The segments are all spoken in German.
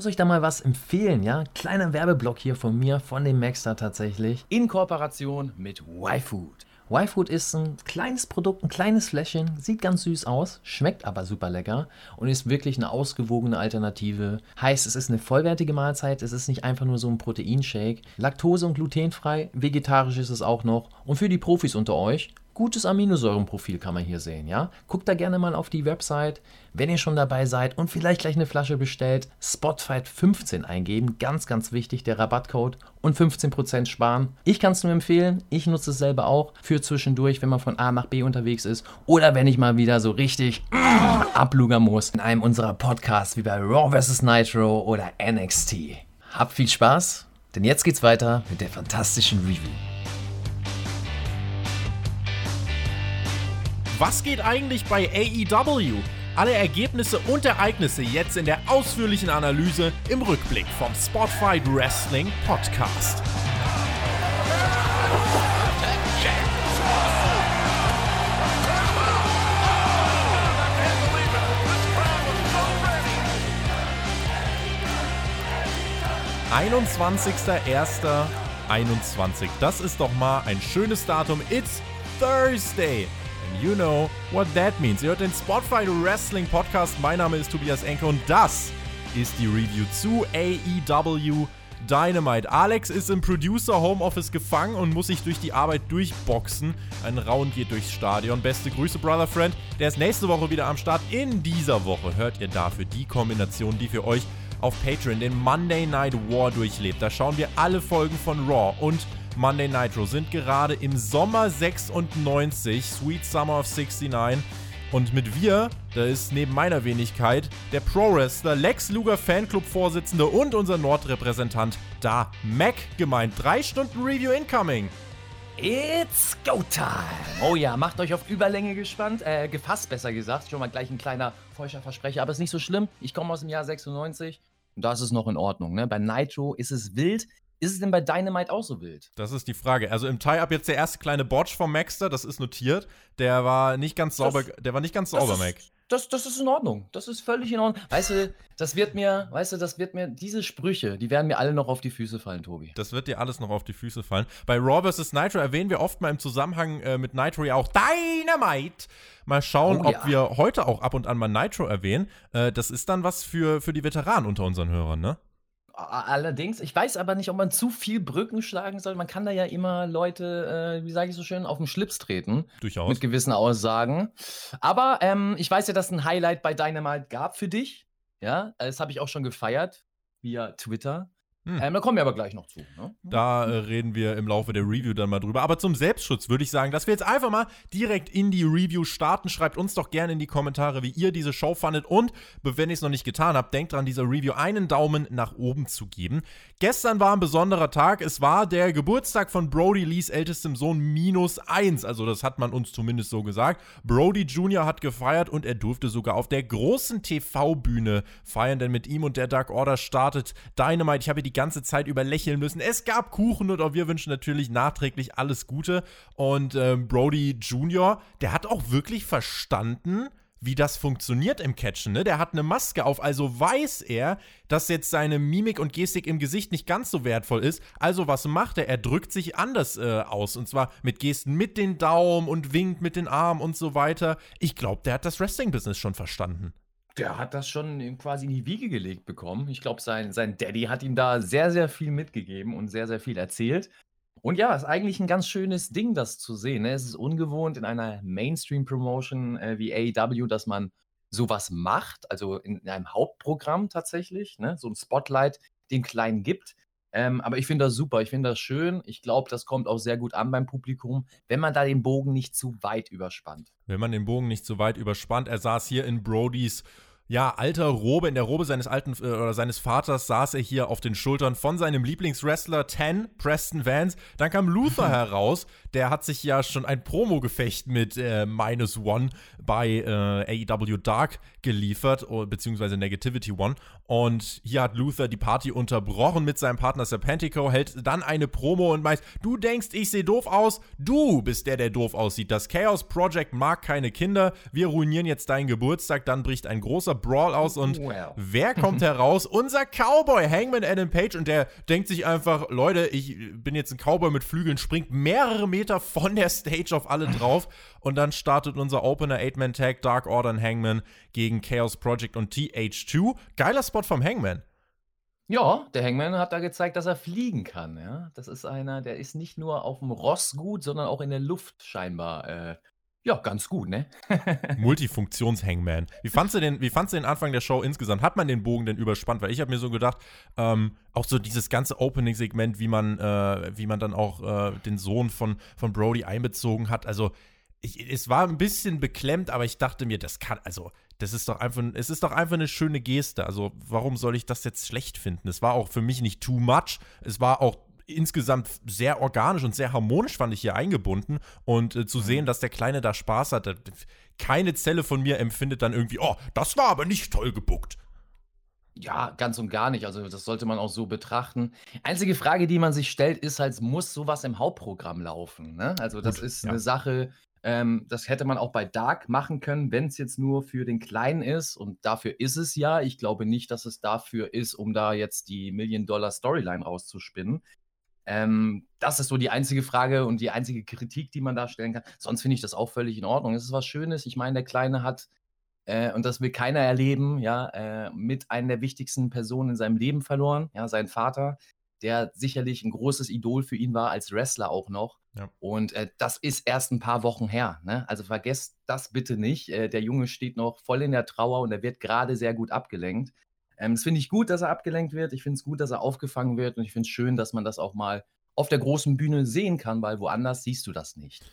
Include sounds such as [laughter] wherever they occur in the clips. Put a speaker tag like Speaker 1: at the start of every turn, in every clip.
Speaker 1: muss euch da mal was empfehlen, ja? Kleiner Werbeblock hier von mir, von dem Maxter tatsächlich. In Kooperation mit YFood. YFood ist ein kleines Produkt, ein kleines Fläschchen, sieht ganz süß aus, schmeckt aber super lecker und ist wirklich eine ausgewogene Alternative. Heißt, es ist eine vollwertige Mahlzeit, es ist nicht einfach nur so ein Proteinshake. Laktose- und glutenfrei, vegetarisch ist es auch noch. Und für die Profis unter euch, gutes Aminosäurenprofil kann man hier sehen, ja? Guckt da gerne mal auf die Website, wenn ihr schon dabei seid und vielleicht gleich eine Flasche bestellt, Spotfight15 eingeben, ganz ganz wichtig, der Rabattcode und 15% sparen. Ich kann es nur empfehlen, ich nutze es selber auch für zwischendurch, wenn man von A nach B unterwegs ist oder wenn ich mal wieder so richtig [clears throat] ablugern muss in einem unserer Podcasts wie bei Raw vs Nitro oder NXT. Habt viel Spaß, denn jetzt geht's weiter mit der fantastischen Review.
Speaker 2: Was geht eigentlich bei AEW? Alle Ergebnisse und Ereignisse jetzt in der ausführlichen Analyse im Rückblick vom Spotfight Wrestling Podcast. ...21.01.21. Das ist doch mal ein schönes Datum. It's Thursday. You know what that means. Ihr hört den Spotfight Wrestling Podcast. Mein Name ist Tobias Enke und das ist die Review zu AEW Dynamite. Alex ist im Producer Homeoffice gefangen und muss sich durch die Arbeit durchboxen. Ein Raun geht durchs Stadion. Beste Grüße, Brother Friend. Der ist nächste Woche wieder am Start. In dieser Woche hört ihr dafür die Kombination, die für euch auf Patreon den Monday Night War durchlebt. Da schauen wir alle Folgen von Raw und Monday Nitro sind gerade im Sommer 96, Sweet Summer of 69. Und mit wir, da ist neben meiner Wenigkeit der Pro-Wrestler Lex Luger Fanclub-Vorsitzende und unser Nordrepräsentant da Mac gemeint. Drei Stunden Review incoming.
Speaker 1: It's go time! Oh ja, macht euch auf Überlänge gespannt, äh, gefasst besser gesagt. Schon mal gleich ein kleiner falscher Versprecher, aber ist nicht so schlimm. Ich komme aus dem Jahr 96 und das ist noch in Ordnung. Ne? Bei Nitro ist es wild. Ist es denn bei Dynamite auch so wild?
Speaker 2: Das ist die Frage. Also im Tie-Up jetzt der erste kleine Botch vom Maxter, das ist notiert. Der war nicht ganz sauber, das, der war nicht ganz sauber, Mac.
Speaker 1: Das, das ist in Ordnung. Das ist völlig in Ordnung. Weißt du, das wird mir, weißt du, das wird mir, diese Sprüche, die werden mir alle noch auf die Füße fallen, Tobi.
Speaker 2: Das wird dir alles noch auf die Füße fallen. Bei Raw vs. Nitro erwähnen wir oft mal im Zusammenhang äh, mit Nitro ja auch Dynamite. Mal schauen, oh, ja. ob wir heute auch ab und an mal Nitro erwähnen. Äh, das ist dann was für, für die Veteranen unter unseren Hörern, ne?
Speaker 1: Allerdings, ich weiß aber nicht, ob man zu viel Brücken schlagen soll. Man kann da ja immer Leute, äh, wie sage ich so schön, auf den Schlips treten.
Speaker 2: Durchaus.
Speaker 1: Mit gewissen Aussagen. Aber ähm, ich weiß ja, dass es ein Highlight bei Dynamite gab für dich. Ja, das habe ich auch schon gefeiert via Twitter. Hm. Ähm, da kommen wir aber gleich noch zu. Ne?
Speaker 2: Da äh, reden wir im Laufe der Review dann mal drüber. Aber zum Selbstschutz würde ich sagen, dass wir jetzt einfach mal direkt in die Review starten. Schreibt uns doch gerne in die Kommentare, wie ihr diese Show fandet. Und wenn ihr es noch nicht getan habt, denkt dran, dieser Review einen Daumen nach oben zu geben. Gestern war ein besonderer Tag. Es war der Geburtstag von Brody Lees ältestem Sohn minus eins. Also das hat man uns zumindest so gesagt. Brody Jr. hat gefeiert und er durfte sogar auf der großen TV-Bühne feiern, denn mit ihm und der Dark Order startet Dynamite. Ich habe die die ganze Zeit über lächeln müssen. Es gab Kuchen und auch wir wünschen natürlich nachträglich alles Gute. Und ähm, Brody Jr., der hat auch wirklich verstanden, wie das funktioniert im Catchen. Ne? Der hat eine Maske auf, also weiß er, dass jetzt seine Mimik und Gestik im Gesicht nicht ganz so wertvoll ist. Also was macht er? Er drückt sich anders äh, aus. Und zwar mit Gesten mit den Daumen und winkt mit den Armen und so weiter. Ich glaube, der hat das Wrestling-Business schon verstanden.
Speaker 1: Der hat das schon quasi in die Wiege gelegt bekommen. Ich glaube, sein, sein Daddy hat ihm da sehr, sehr viel mitgegeben und sehr, sehr viel erzählt. Und ja, ist eigentlich ein ganz schönes Ding, das zu sehen. Ne? Es ist ungewohnt in einer Mainstream-Promotion äh, wie AEW, dass man sowas macht, also in, in einem Hauptprogramm tatsächlich, ne? so ein Spotlight dem Kleinen gibt. Ähm, aber ich finde das super, ich finde das schön. Ich glaube, das kommt auch sehr gut an beim Publikum, wenn man da den Bogen nicht zu weit überspannt.
Speaker 2: Wenn man den Bogen nicht zu weit überspannt. Er saß hier in Brodys ja, alter Robe, in der Robe seines alten äh, oder seines Vaters saß er hier auf den Schultern von seinem Lieblingswrestler Ten, Preston Vance. Dann kam Luther [laughs] heraus, der hat sich ja schon ein Promo-Gefecht mit äh, Minus One bei äh, AEW Dark geliefert, beziehungsweise Negativity One. Und hier hat Luther die Party unterbrochen mit seinem Partner Serpentico, hält dann eine Promo und meint, du denkst, ich sehe doof aus? Du bist der, der doof aussieht. Das Chaos Project mag keine Kinder. Wir ruinieren jetzt deinen Geburtstag. Dann bricht ein großer Brawl aus und well. wer kommt [laughs] heraus? Unser Cowboy, Hangman Adam Page. Und der denkt sich einfach, Leute, ich bin jetzt ein Cowboy mit Flügeln, springt mehrere Meter von der Stage auf alle drauf. Und dann startet unser Opener Eight-Man-Tag Dark Order und Hangman gegen Chaos Project und TH2. Geiler Spot vom Hangman.
Speaker 1: Ja, der Hangman hat da gezeigt, dass er fliegen kann. Ja? Das ist einer, der ist nicht nur auf dem Ross gut, sondern auch in der Luft scheinbar äh, ja, ganz gut, ne? [laughs]
Speaker 2: Multifunktions-Hangman. Wie fandst du den, wie fandst du den Anfang der Show insgesamt? Hat man den Bogen denn überspannt? Weil ich habe mir so gedacht, ähm, auch so dieses ganze Opening-Segment, wie man, äh, wie man dann auch äh, den Sohn von, von Brody einbezogen hat. Also ich, es war ein bisschen beklemmt, aber ich dachte mir, das kann, also, das ist doch einfach, es ist doch einfach eine schöne Geste. Also, warum soll ich das jetzt schlecht finden? Es war auch für mich nicht too much. Es war auch insgesamt sehr organisch und sehr harmonisch, fand ich hier eingebunden. Und äh, zu mhm. sehen, dass der Kleine da Spaß hat, keine Zelle von mir empfindet dann irgendwie, oh, das war aber nicht toll gebuckt.
Speaker 1: Ja, ganz und gar nicht. Also, das sollte man auch so betrachten. Einzige Frage, die man sich stellt, ist halt, muss sowas im Hauptprogramm laufen? Ne? Also, das Gut, ist ja. eine Sache, ähm, das hätte man auch bei Dark machen können, wenn es jetzt nur für den Kleinen ist. Und dafür ist es ja. Ich glaube nicht, dass es dafür ist, um da jetzt die Million-Dollar-Storyline rauszuspinnen. Ähm, das ist so die einzige Frage und die einzige Kritik, die man da stellen kann. Sonst finde ich das auch völlig in Ordnung. Es ist was Schönes. Ich meine, der Kleine hat, äh, und das will keiner erleben, ja, äh, mit einer der wichtigsten Personen in seinem Leben verloren, ja, seinen Vater der sicherlich ein großes Idol für ihn war als Wrestler auch noch. Ja. Und äh, das ist erst ein paar Wochen her. Ne? Also vergesst das bitte nicht. Äh, der Junge steht noch voll in der Trauer und er wird gerade sehr gut abgelenkt. Ähm, das finde ich gut, dass er abgelenkt wird. Ich finde es gut, dass er aufgefangen wird. Und ich finde es schön, dass man das auch mal auf der großen Bühne sehen kann, weil woanders siehst du das nicht.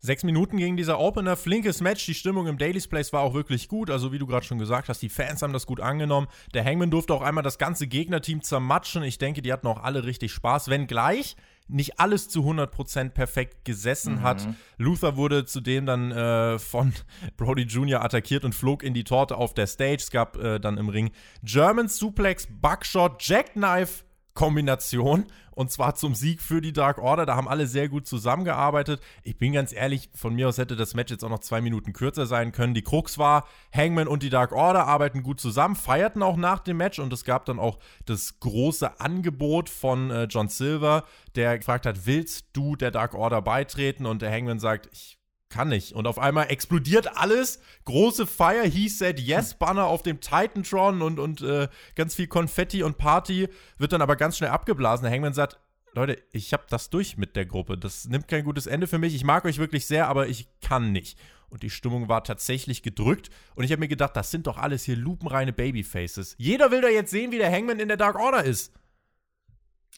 Speaker 2: Sechs Minuten gegen dieser Opener, flinkes Match. Die Stimmung im Daily's Place war auch wirklich gut. Also, wie du gerade schon gesagt hast, die Fans haben das gut angenommen. Der Hangman durfte auch einmal das ganze Gegnerteam zermatschen. Ich denke, die hatten auch alle richtig Spaß. Wenngleich nicht alles zu 100% perfekt gesessen mhm. hat. Luther wurde zudem dann äh, von [laughs] Brody Jr. attackiert und flog in die Torte auf der Stage. Es gab äh, dann im Ring German Suplex, Buckshot, Jackknife Kombination und zwar zum Sieg für die Dark Order. Da haben alle sehr gut zusammengearbeitet. Ich bin ganz ehrlich, von mir aus hätte das Match jetzt auch noch zwei Minuten kürzer sein können. Die Krux war, Hangman und die Dark Order arbeiten gut zusammen, feierten auch nach dem Match und es gab dann auch das große Angebot von äh, John Silver, der gefragt hat, willst du der Dark Order beitreten? Und der Hangman sagt, ich kann nicht. Und auf einmal explodiert alles. Große Feier, he said yes, Banner auf dem Titantron und, und äh, ganz viel Konfetti und Party. Wird dann aber ganz schnell abgeblasen. Der Hangman sagt, Leute, ich hab das durch mit der Gruppe. Das nimmt kein gutes Ende für mich. Ich mag euch wirklich sehr, aber ich kann nicht. Und die Stimmung war tatsächlich gedrückt. Und ich habe mir gedacht, das sind doch alles hier lupenreine Babyfaces. Jeder will da jetzt sehen, wie der Hangman in der Dark Order ist.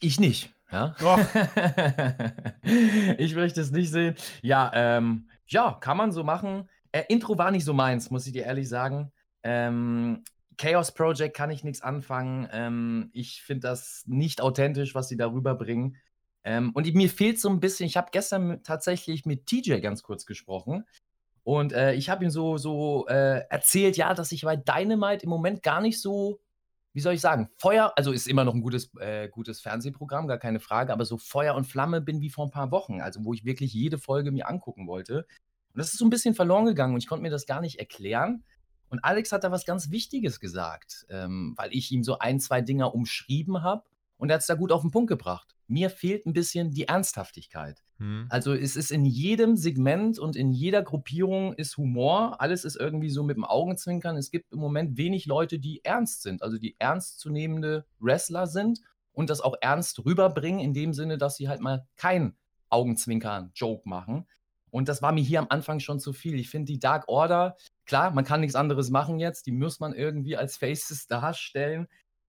Speaker 1: Ich nicht. Ja? [laughs] Ich möchte es nicht sehen. Ja, ähm, ja, kann man so machen. Äh, Intro war nicht so meins, muss ich dir ehrlich sagen. Ähm, Chaos Project kann ich nichts anfangen. Ähm, ich finde das nicht authentisch, was sie darüber bringen. Ähm, und mir fehlt so ein bisschen, ich habe gestern tatsächlich mit TJ ganz kurz gesprochen. Und äh, ich habe ihm so, so äh, erzählt, ja, dass ich bei Dynamite im Moment gar nicht so wie soll ich sagen, Feuer, also ist immer noch ein gutes, äh, gutes Fernsehprogramm, gar keine Frage, aber so Feuer und Flamme bin wie vor ein paar Wochen, also wo ich wirklich jede Folge mir angucken wollte. Und das ist so ein bisschen verloren gegangen und ich konnte mir das gar nicht erklären. Und Alex hat da was ganz Wichtiges gesagt, ähm, weil ich ihm so ein, zwei Dinger umschrieben habe und er hat es da gut auf den Punkt gebracht. Mir fehlt ein bisschen die Ernsthaftigkeit. Hm. Also es ist in jedem Segment und in jeder Gruppierung ist Humor. Alles ist irgendwie so mit dem Augenzwinkern. Es gibt im Moment wenig Leute, die ernst sind, also die ernstzunehmende Wrestler sind und das auch ernst rüberbringen, in dem Sinne, dass sie halt mal kein Augenzwinkern-Joke machen. Und das war mir hier am Anfang schon zu viel. Ich finde die Dark Order, klar, man kann nichts anderes machen jetzt. Die muss man irgendwie als Faces [laughs] darstellen,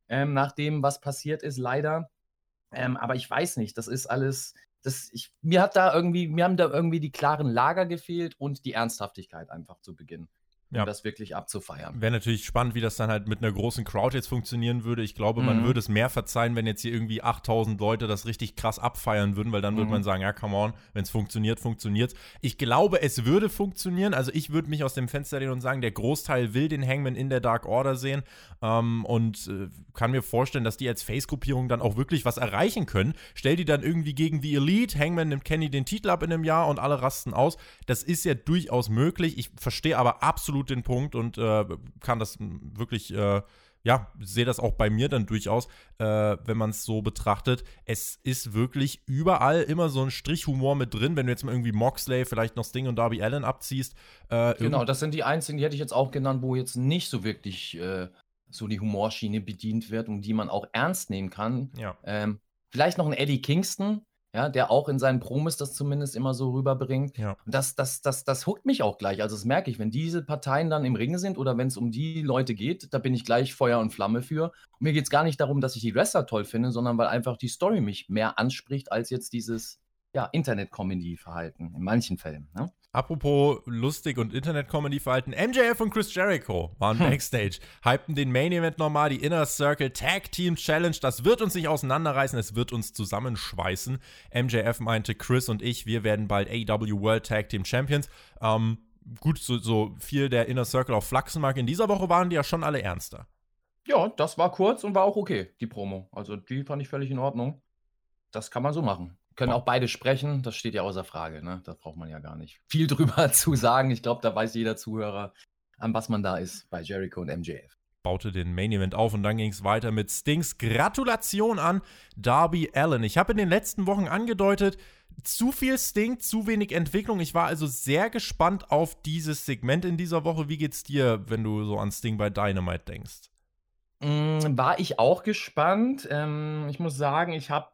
Speaker 1: ähm, nach dem, was passiert ist, leider. Ähm, aber ich weiß nicht, das ist alles, das, ich, mir hat da irgendwie, mir haben da irgendwie die klaren Lager gefehlt und die Ernsthaftigkeit einfach zu Beginn. Um ja. das wirklich abzufeiern.
Speaker 2: Wäre natürlich spannend, wie das dann halt mit einer großen Crowd jetzt funktionieren würde. Ich glaube, man mhm. würde es mehr verzeihen, wenn jetzt hier irgendwie 8000 Leute das richtig krass abfeiern würden, weil dann mhm. würde man sagen, ja, come on, wenn es funktioniert, funktioniert Ich glaube, es würde funktionieren. Also ich würde mich aus dem Fenster lehnen und sagen, der Großteil will den Hangman in der Dark Order sehen ähm, und äh, kann mir vorstellen, dass die als Face-Gruppierung dann auch wirklich was erreichen können. Stell die dann irgendwie gegen die Elite, Hangman nimmt Kenny den Titel ab in einem Jahr und alle rasten aus. Das ist ja durchaus möglich. Ich verstehe aber absolut den Punkt und äh, kann das wirklich, äh, ja, sehe das auch bei mir dann durchaus, äh, wenn man es so betrachtet. Es ist wirklich überall immer so ein Strich Humor mit drin, wenn du jetzt mal irgendwie Moxley, vielleicht noch Sting und Darby Allen abziehst.
Speaker 1: Äh, genau, das sind die einzigen, die hätte ich jetzt auch genannt, wo jetzt nicht so wirklich äh, so die Humorschiene bedient wird und die man auch ernst nehmen kann.
Speaker 2: Ja.
Speaker 1: Ähm, vielleicht noch ein Eddie Kingston, ja, der auch in seinen Promos das zumindest immer so rüberbringt.
Speaker 2: Ja.
Speaker 1: das, das, das, das huckt mich auch gleich. Also das merke ich, wenn diese Parteien dann im Ring sind oder wenn es um die Leute geht, da bin ich gleich Feuer und Flamme für. Und mir geht es gar nicht darum, dass ich die Wrestler toll finde, sondern weil einfach die Story mich mehr anspricht als jetzt dieses ja, Internet-Comedy-Verhalten in manchen Fällen. Ne?
Speaker 2: Apropos lustig und Internet-Comedy-Verhalten, MJF und Chris Jericho waren hm. Backstage, hypten den Main-Event nochmal, die Inner Circle Tag Team Challenge. Das wird uns nicht auseinanderreißen, es wird uns zusammenschweißen. MJF meinte, Chris und ich, wir werden bald AW World Tag Team Champions. Ähm, gut, so, so viel der Inner Circle auf Flachsen mag. In dieser Woche waren die ja schon alle ernster.
Speaker 1: Ja, das war kurz und war auch okay, die Promo. Also die fand ich völlig in Ordnung. Das kann man so machen. Können auch beide sprechen, das steht ja außer Frage. Ne? Da braucht man ja gar nicht viel [laughs] drüber [laughs] zu sagen. Ich glaube, da weiß jeder Zuhörer, an was man da ist bei Jericho und MJF.
Speaker 2: Baute den Main Event auf und dann ging es weiter mit Stings Gratulation an Darby Allen. Ich habe in den letzten Wochen angedeutet, zu viel Sting, zu wenig Entwicklung. Ich war also sehr gespannt auf dieses Segment in dieser Woche. Wie geht's dir, wenn du so an Sting bei Dynamite denkst?
Speaker 1: Mm, war ich auch gespannt. Ähm, ich muss sagen, ich habe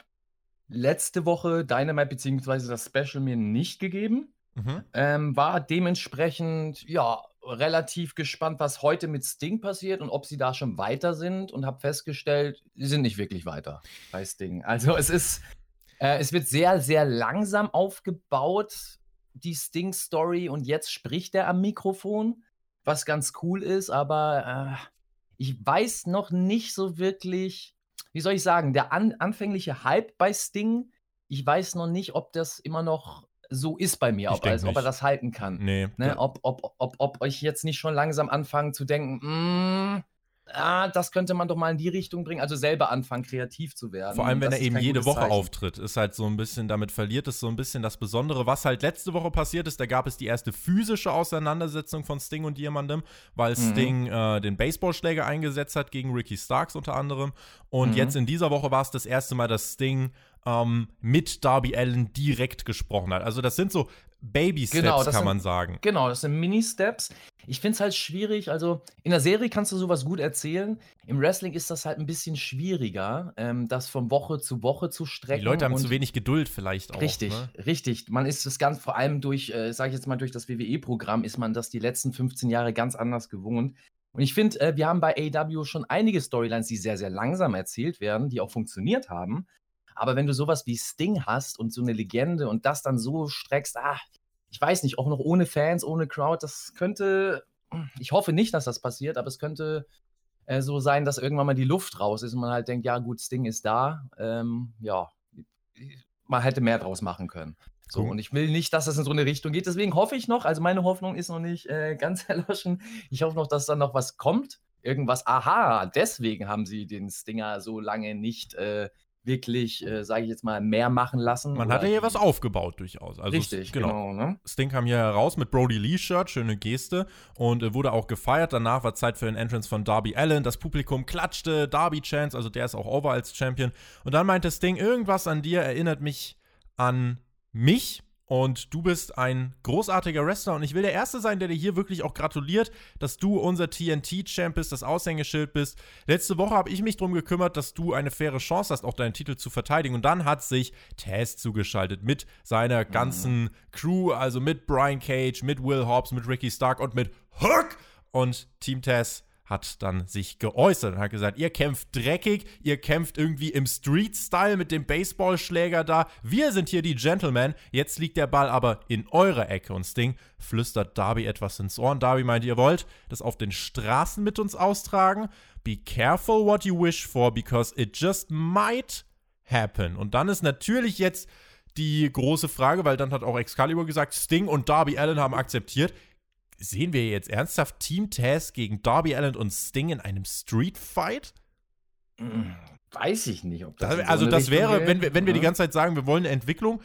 Speaker 1: letzte Woche Dynamite beziehungsweise das Special mir nicht gegeben. Mhm. Ähm, war dementsprechend, ja, relativ gespannt, was heute mit Sting passiert und ob sie da schon weiter sind und habe festgestellt, sie sind nicht wirklich weiter bei Sting. Also es ist, äh, es wird sehr, sehr langsam aufgebaut, die Sting-Story und jetzt spricht er am Mikrofon, was ganz cool ist, aber äh, ich weiß noch nicht so wirklich, wie soll ich sagen, der an, anfängliche Hype bei Sting, ich weiß noch nicht, ob das immer noch so ist bei mir, ob, also, ob er das halten kann.
Speaker 2: Nee.
Speaker 1: Ne? Ob, ob, ob, ob euch jetzt nicht schon langsam anfangen zu denken, mm, ah, das könnte man doch mal in die Richtung bringen. Also selber anfangen, kreativ zu werden.
Speaker 2: Vor allem, wenn er eben jede Woche Zeichen. auftritt, ist halt so ein bisschen, damit verliert es so ein bisschen das Besondere. Was halt letzte Woche passiert ist, da gab es die erste physische Auseinandersetzung von Sting und jemandem, weil mhm. Sting äh, den Baseballschläger eingesetzt hat gegen Ricky Starks unter anderem. Und mhm. jetzt in dieser Woche war es das erste Mal, dass Sting ähm, mit Darby Allen direkt gesprochen hat. Also das sind so Baby-Steps, genau, kann
Speaker 1: sind,
Speaker 2: man sagen.
Speaker 1: Genau, das sind Mini-Steps. Ich finde es halt schwierig, also in der Serie kannst du sowas gut erzählen. Im Wrestling ist das halt ein bisschen schwieriger, ähm, das von Woche zu Woche zu strecken.
Speaker 2: Die Leute haben zu wenig Geduld vielleicht auch.
Speaker 1: Richtig,
Speaker 2: ne?
Speaker 1: richtig. Man ist das ganz, vor allem durch, äh, sage ich jetzt mal, durch das WWE-Programm ist man das die letzten 15 Jahre ganz anders gewohnt. Und ich finde, äh, wir haben bei AW schon einige Storylines, die sehr, sehr langsam erzählt werden, die auch funktioniert haben. Aber wenn du sowas wie Sting hast und so eine Legende und das dann so streckst, ah, ich weiß nicht, auch noch ohne Fans, ohne Crowd, das könnte, ich hoffe nicht, dass das passiert, aber es könnte äh, so sein, dass irgendwann mal die Luft raus ist und man halt denkt, ja gut, Sting ist da, ähm, ja, man hätte mehr draus machen können. So, und ich will nicht, dass das in so eine Richtung geht. Deswegen hoffe ich noch, also meine Hoffnung ist noch nicht äh, [laughs] ganz erloschen. Ich hoffe noch, dass dann noch was kommt. Irgendwas, aha, deswegen haben sie den Stinger so lange nicht äh, wirklich, äh, sage ich jetzt mal, mehr machen lassen.
Speaker 2: Man hat ja hier was aufgebaut durchaus. Also
Speaker 1: richtig, genau. genau ne?
Speaker 2: Sting kam hier heraus mit Brody Lee-Shirt, schöne Geste und äh, wurde auch gefeiert. Danach war Zeit für den Entrance von Darby Allen. Das Publikum klatschte, Darby Chance, also der ist auch over als Champion. Und dann meinte Sting, irgendwas an dir erinnert mich an mich. Und du bist ein großartiger Wrestler und ich will der Erste sein, der dir hier wirklich auch gratuliert, dass du unser TNT-Champ bist, das Aushängeschild bist. Letzte Woche habe ich mich darum gekümmert, dass du eine faire Chance hast, auch deinen Titel zu verteidigen. Und dann hat sich Taz zugeschaltet mit seiner ganzen mhm. Crew, also mit Brian Cage, mit Will Hobbs, mit Ricky Stark und mit Hook. Und Team Taz hat dann sich geäußert und hat gesagt, ihr kämpft dreckig, ihr kämpft irgendwie im Street-Style mit dem Baseballschläger da. Wir sind hier die Gentlemen. Jetzt liegt der Ball aber in eurer Ecke. Und Sting flüstert Darby etwas ins Ohr. Und Darby meint, ihr wollt das auf den Straßen mit uns austragen. Be careful what you wish for, because it just might happen. Und dann ist natürlich jetzt die große Frage, weil dann hat auch Excalibur gesagt, Sting und Darby Allen haben akzeptiert sehen wir jetzt ernsthaft Team Taz gegen Darby Allen und Sting in einem Street Fight?
Speaker 1: Hm, weiß ich nicht, ob das.
Speaker 2: das also, das Richtung wäre, wenn wir, wenn wir die ganze Zeit sagen, wir wollen eine Entwicklung,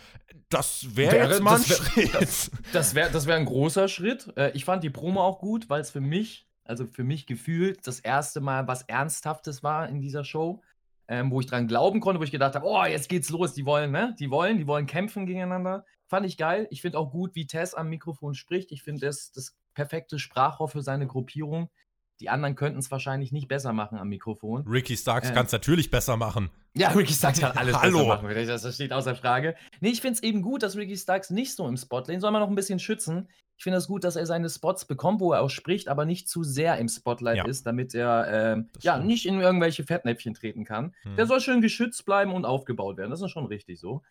Speaker 2: das wäre wär, jetzt mal ein
Speaker 1: das
Speaker 2: wär, Schritt.
Speaker 1: Das, das wäre das wär ein großer Schritt. Äh, ich fand die Promo auch gut, weil es für mich, also für mich gefühlt, das erste Mal was Ernsthaftes war in dieser Show. Ähm, wo ich dran glauben konnte, wo ich gedacht habe, oh, jetzt geht's los, die wollen, ne? Die wollen, die wollen kämpfen gegeneinander. Fand ich geil. Ich finde auch gut, wie Tess am Mikrofon spricht. Ich finde, das, das perfekte Sprachrohr für seine Gruppierung. Die anderen könnten es wahrscheinlich nicht besser machen am Mikrofon.
Speaker 2: Ricky Starks ähm, kann es natürlich besser machen.
Speaker 1: Ja, Ricky Starks kann [laughs] alles Hallo. besser machen. Das steht außer Frage. Nee, ich finde es eben gut, dass Ricky Starks nicht so im Spot, den soll man noch ein bisschen schützen. Ich finde es gut, dass er seine Spots bekommt, wo er auch spricht, aber nicht zu sehr im Spotlight ja. ist, damit er äh, ja nicht in irgendwelche Fettnäpfchen treten kann. Hm. Der soll schön geschützt bleiben und aufgebaut werden. Das ist schon richtig so.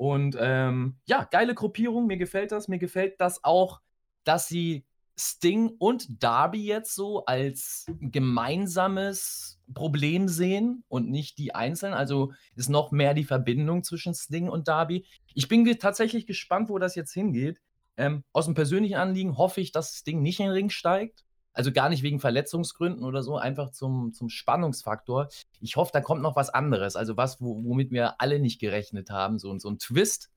Speaker 1: Und ähm, ja, geile Gruppierung, mir gefällt das. Mir gefällt das auch, dass sie Sting und Darby jetzt so als gemeinsames Problem sehen und nicht die einzelnen. Also ist noch mehr die Verbindung zwischen Sting und Darby. Ich bin tatsächlich gespannt, wo das jetzt hingeht. Ähm, aus dem persönlichen Anliegen hoffe ich, dass Sting nicht in den Ring steigt. Also gar nicht wegen Verletzungsgründen oder so, einfach zum, zum Spannungsfaktor. Ich hoffe, da kommt noch was anderes. Also was, womit wir alle nicht gerechnet haben. So, so ein Twist,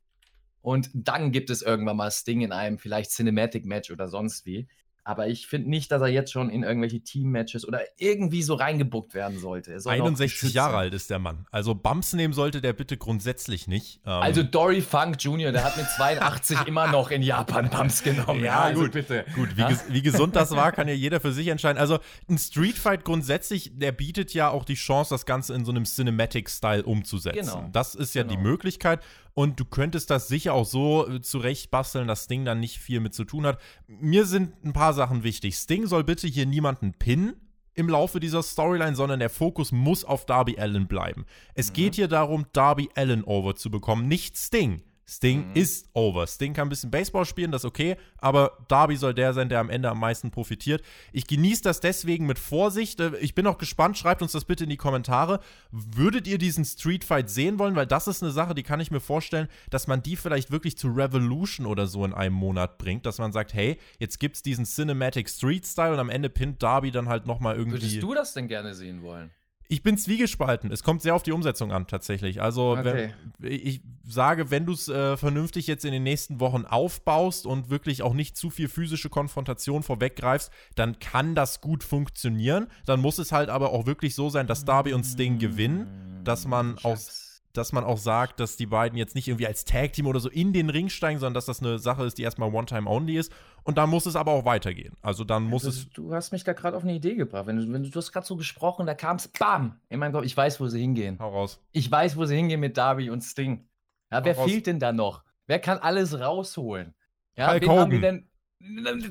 Speaker 1: und dann gibt es irgendwann mal Sting in einem vielleicht Cinematic-Match oder sonst wie. Aber ich finde nicht, dass er jetzt schon in irgendwelche Team-Matches oder irgendwie so reingebuckt werden sollte.
Speaker 2: 61 Jahre alt ist der Mann. Also Bumps nehmen sollte der bitte grundsätzlich nicht.
Speaker 1: Ähm also Dory Funk Jr., der hat mit 82 [laughs] immer noch in Japan Bumps genommen.
Speaker 2: Ja, also gut. bitte. Gut, wie, ges wie, gesund das war, kann ja jeder für sich entscheiden. Also ein Street Fight grundsätzlich, der bietet ja auch die Chance, das Ganze in so einem Cinematic-Style umzusetzen. Genau. Das ist ja genau. die Möglichkeit. Und du könntest das sicher auch so äh, zurechtbasteln, dass Sting dann nicht viel mit zu tun hat. Mir sind ein paar Sachen wichtig. Sting soll bitte hier niemanden pinnen im Laufe dieser Storyline, sondern der Fokus muss auf Darby Allen bleiben. Es mhm. geht hier darum, Darby Allen over zu bekommen, nicht Sting. Sting mhm. ist over. Sting kann ein bisschen Baseball spielen, das ist okay, aber Darby soll der sein, der am Ende am meisten profitiert. Ich genieße das deswegen mit Vorsicht. Äh, ich bin auch gespannt, schreibt uns das bitte in die Kommentare. Würdet ihr diesen Street Fight sehen wollen? Weil das ist eine Sache, die kann ich mir vorstellen, dass man die vielleicht wirklich zu Revolution oder so in einem Monat bringt, dass man sagt, hey, jetzt gibt es diesen Cinematic Street Style und am Ende pinnt Darby dann halt nochmal irgendwie.
Speaker 1: Würdest du das denn gerne sehen wollen?
Speaker 2: Ich bin zwiegespalten. Es kommt sehr auf die Umsetzung an, tatsächlich. Also, okay. wenn, ich sage, wenn du es äh, vernünftig jetzt in den nächsten Wochen aufbaust und wirklich auch nicht zu viel physische Konfrontation vorweggreifst, dann kann das gut funktionieren. Dann muss es halt aber auch wirklich so sein, dass Darby und Sting gewinnen, dass man aus dass man auch sagt, dass die beiden jetzt nicht irgendwie als Tag-Team oder so in den Ring steigen, sondern dass das eine Sache ist, die erstmal One-Time-Only ist. Und dann muss es aber auch weitergehen. Also dann muss
Speaker 1: also,
Speaker 2: es.
Speaker 1: Du hast mich da gerade auf eine Idee gebracht. Wenn du, wenn du, du hast gerade so gesprochen, da kam es BAM! In meinem Kopf, ich weiß, wo sie hingehen.
Speaker 2: Hau raus.
Speaker 1: Ich weiß, wo sie hingehen mit Darby und Sting. Ja, wer fehlt denn da noch? Wer kann alles rausholen? Ja,
Speaker 2: Hulk wen Hogan. haben wir
Speaker 1: denn?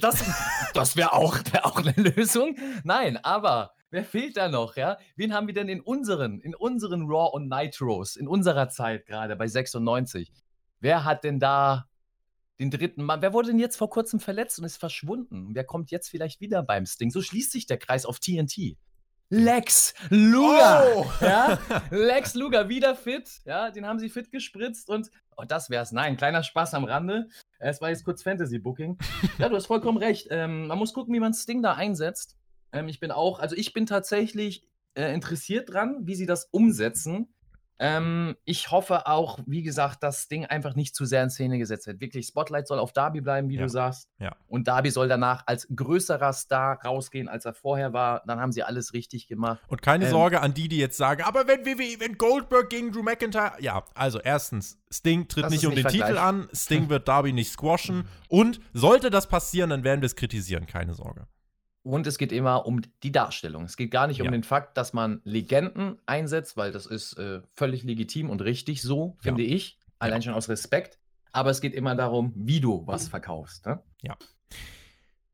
Speaker 1: Das, das wäre auch, wär auch eine [laughs] Lösung. Nein, aber Wer fehlt da noch, ja? Wen haben wir denn in unseren, in unseren Raw und Nitros, in unserer Zeit gerade bei 96? Wer hat denn da den dritten Mann? Wer wurde denn jetzt vor kurzem verletzt und ist verschwunden? Wer kommt jetzt vielleicht wieder beim Sting? So schließt sich der Kreis auf TNT. Lex Luger. Oh. Ja? [laughs] Lex Luger wieder fit. Ja, den haben sie fit gespritzt und oh, das wär's. Nein, kleiner Spaß am Rande. Es war jetzt kurz Fantasy Booking. Ja, du hast vollkommen recht. Ähm, man muss gucken, wie man Sting da einsetzt. Ähm, ich bin auch, also ich bin tatsächlich äh, interessiert dran, wie sie das umsetzen. Ähm, ich hoffe auch, wie gesagt, dass das Ding einfach nicht zu sehr in Szene gesetzt wird. Wirklich, Spotlight soll auf Darby bleiben, wie ja. du sagst.
Speaker 2: Ja.
Speaker 1: Und Darby soll danach als größerer Star rausgehen, als er vorher war. Dann haben sie alles richtig gemacht.
Speaker 2: Und keine ähm, Sorge an die, die jetzt sagen, aber wenn WWE, wenn Goldberg gegen Drew McIntyre. Ja, also erstens, Sting tritt nicht um den Vergleich. Titel an, Sting wird Darby nicht squashen. [laughs] Und sollte das passieren, dann werden wir es kritisieren, keine Sorge.
Speaker 1: Und es geht immer um die Darstellung. Es geht gar nicht um den Fakt, dass man Legenden einsetzt, weil das ist äh, völlig legitim und richtig so, finde ja. ich. Allein ja. schon aus Respekt. Aber es geht immer darum, wie du was verkaufst. Ne?
Speaker 2: Ja.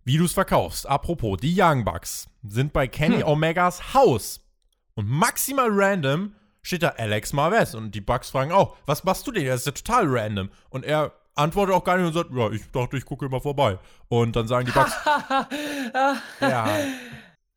Speaker 2: wie du es verkaufst. Apropos, die Young Bucks sind bei Kenny hm. Omegas Haus. Und maximal random steht da Alex Marvez. Und die Bucks fragen auch, was machst du denn? Das ist ja total random. Und er antwortet auch gar nicht und sagt, ja, ich dachte, ich gucke immer vorbei. Und dann sagen die Bucks, [laughs]
Speaker 1: ja.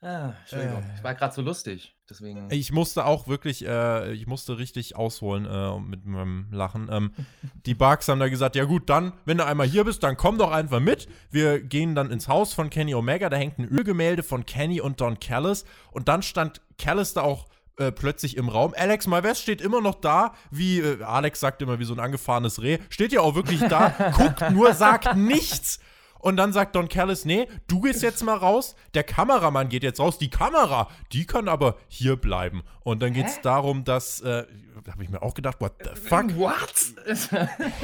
Speaker 1: Ah, Entschuldigung, äh, ich war gerade so lustig, deswegen.
Speaker 2: Ich musste auch wirklich, äh, ich musste richtig ausholen äh, mit meinem Lachen. Ähm, [laughs] die Bugs haben da gesagt, ja gut, dann, wenn du einmal hier bist, dann komm doch einfach mit. Wir gehen dann ins Haus von Kenny Omega, da hängt ein Ölgemälde von Kenny und Don Callis und dann stand Callis da auch äh, plötzlich im Raum. Alex Malves steht immer noch da, wie äh, Alex sagt immer, wie so ein angefahrenes Reh. Steht ja auch wirklich da, [laughs] guckt nur, sagt nichts. Und dann sagt Don Callis, nee, du gehst jetzt mal raus, der Kameramann geht jetzt raus, die Kamera, die kann aber hier bleiben. Und dann geht es darum, dass, äh, da habe ich mir auch gedacht, what the fuck?
Speaker 1: What?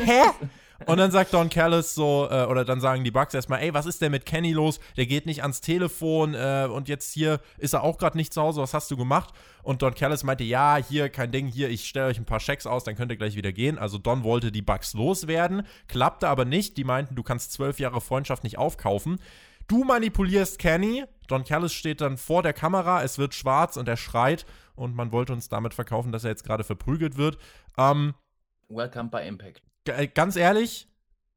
Speaker 2: Hä? Und dann sagt Don Callis so, äh, oder dann sagen die Bugs erstmal, ey, was ist denn mit Kenny los? Der geht nicht ans Telefon äh, und jetzt hier ist er auch gerade nicht zu Hause, was hast du gemacht? Und Don Callis meinte, ja, hier, kein Ding, hier, ich stelle euch ein paar Schecks aus, dann könnt ihr gleich wieder gehen. Also Don wollte die Bugs loswerden, klappte aber nicht. Die meinten, du kannst zwölf Jahre Freundschaft nicht aufkaufen. Du manipulierst Kenny. Don Callis steht dann vor der Kamera, es wird schwarz und er schreit und man wollte uns damit verkaufen, dass er jetzt gerade verprügelt wird. Ähm,
Speaker 1: Welcome by Impact.
Speaker 2: Äh, ganz ehrlich,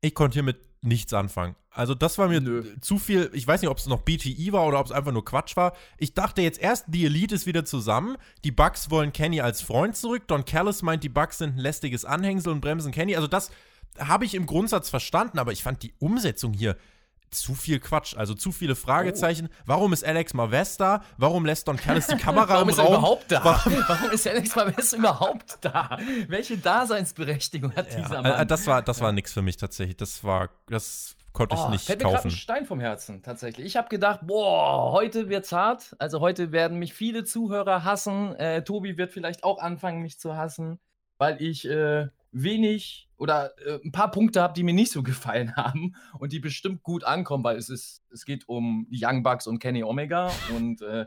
Speaker 2: ich konnte hiermit nichts anfangen. Also das war mir Nö. zu viel, ich weiß nicht, ob es noch BTI war oder ob es einfach nur Quatsch war. Ich dachte jetzt erst, die Elite ist wieder zusammen, die Bugs wollen Kenny als Freund zurück, Don Callis meint, die Bugs sind ein lästiges Anhängsel und bremsen Kenny. Also das habe ich im Grundsatz verstanden, aber ich fand die Umsetzung hier zu viel Quatsch, also zu viele Fragezeichen. Oh. Warum ist Alex Marvez da? Warum lässt Don Callis die Kamera [laughs]
Speaker 1: Warum
Speaker 2: im
Speaker 1: ist Raum? Er überhaupt da? Warum? [laughs] Warum ist Alex Marvez überhaupt da? Welche Daseinsberechtigung hat ja, dieser Mann?
Speaker 2: Äh, das war, das war nichts für mich tatsächlich. Das war, das konnte ich oh, nicht fällt kaufen. Mir
Speaker 1: ein Stein vom Herzen tatsächlich. Ich habe gedacht, boah, heute wird's hart. Also heute werden mich viele Zuhörer hassen. Äh, Tobi wird vielleicht auch anfangen, mich zu hassen, weil ich äh, wenig oder äh, ein paar Punkte habe, die mir nicht so gefallen [laughs] haben und die bestimmt gut ankommen, weil es ist, es geht um Young Bucks und Kenny Omega und äh,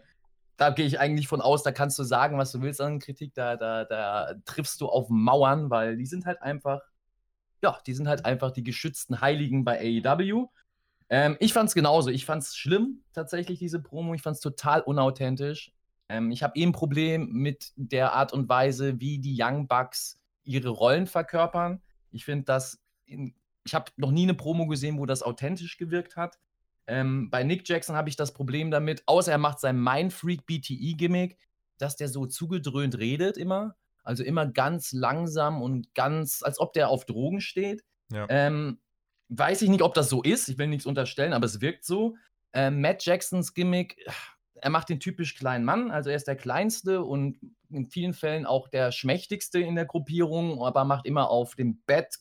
Speaker 1: da gehe ich eigentlich von aus, da kannst du sagen, was du willst an Kritik, da, da, da triffst du auf Mauern, weil die sind halt einfach, ja, die sind halt einfach die geschützten Heiligen bei AEW. Ähm, ich fand's genauso. Ich fand's schlimm, tatsächlich, diese Promo. Ich fand's total unauthentisch. Ähm, ich habe eh ein Problem mit der Art und Weise, wie die Young Bucks ihre Rollen verkörpern. Ich finde das, in, ich habe noch nie eine Promo gesehen, wo das authentisch gewirkt hat. Ähm, bei Nick Jackson habe ich das Problem damit, außer er macht sein Mindfreak BTE-Gimmick, dass der so zugedröhnt redet immer. Also immer ganz langsam und ganz, als ob der auf Drogen steht. Ja. Ähm, weiß ich nicht, ob das so ist. Ich will nichts unterstellen, aber es wirkt so. Ähm, Matt Jacksons Gimmick, er macht den typisch kleinen Mann, also er ist der kleinste und in vielen Fällen auch der schmächtigste in der Gruppierung, aber macht immer auf dem Bad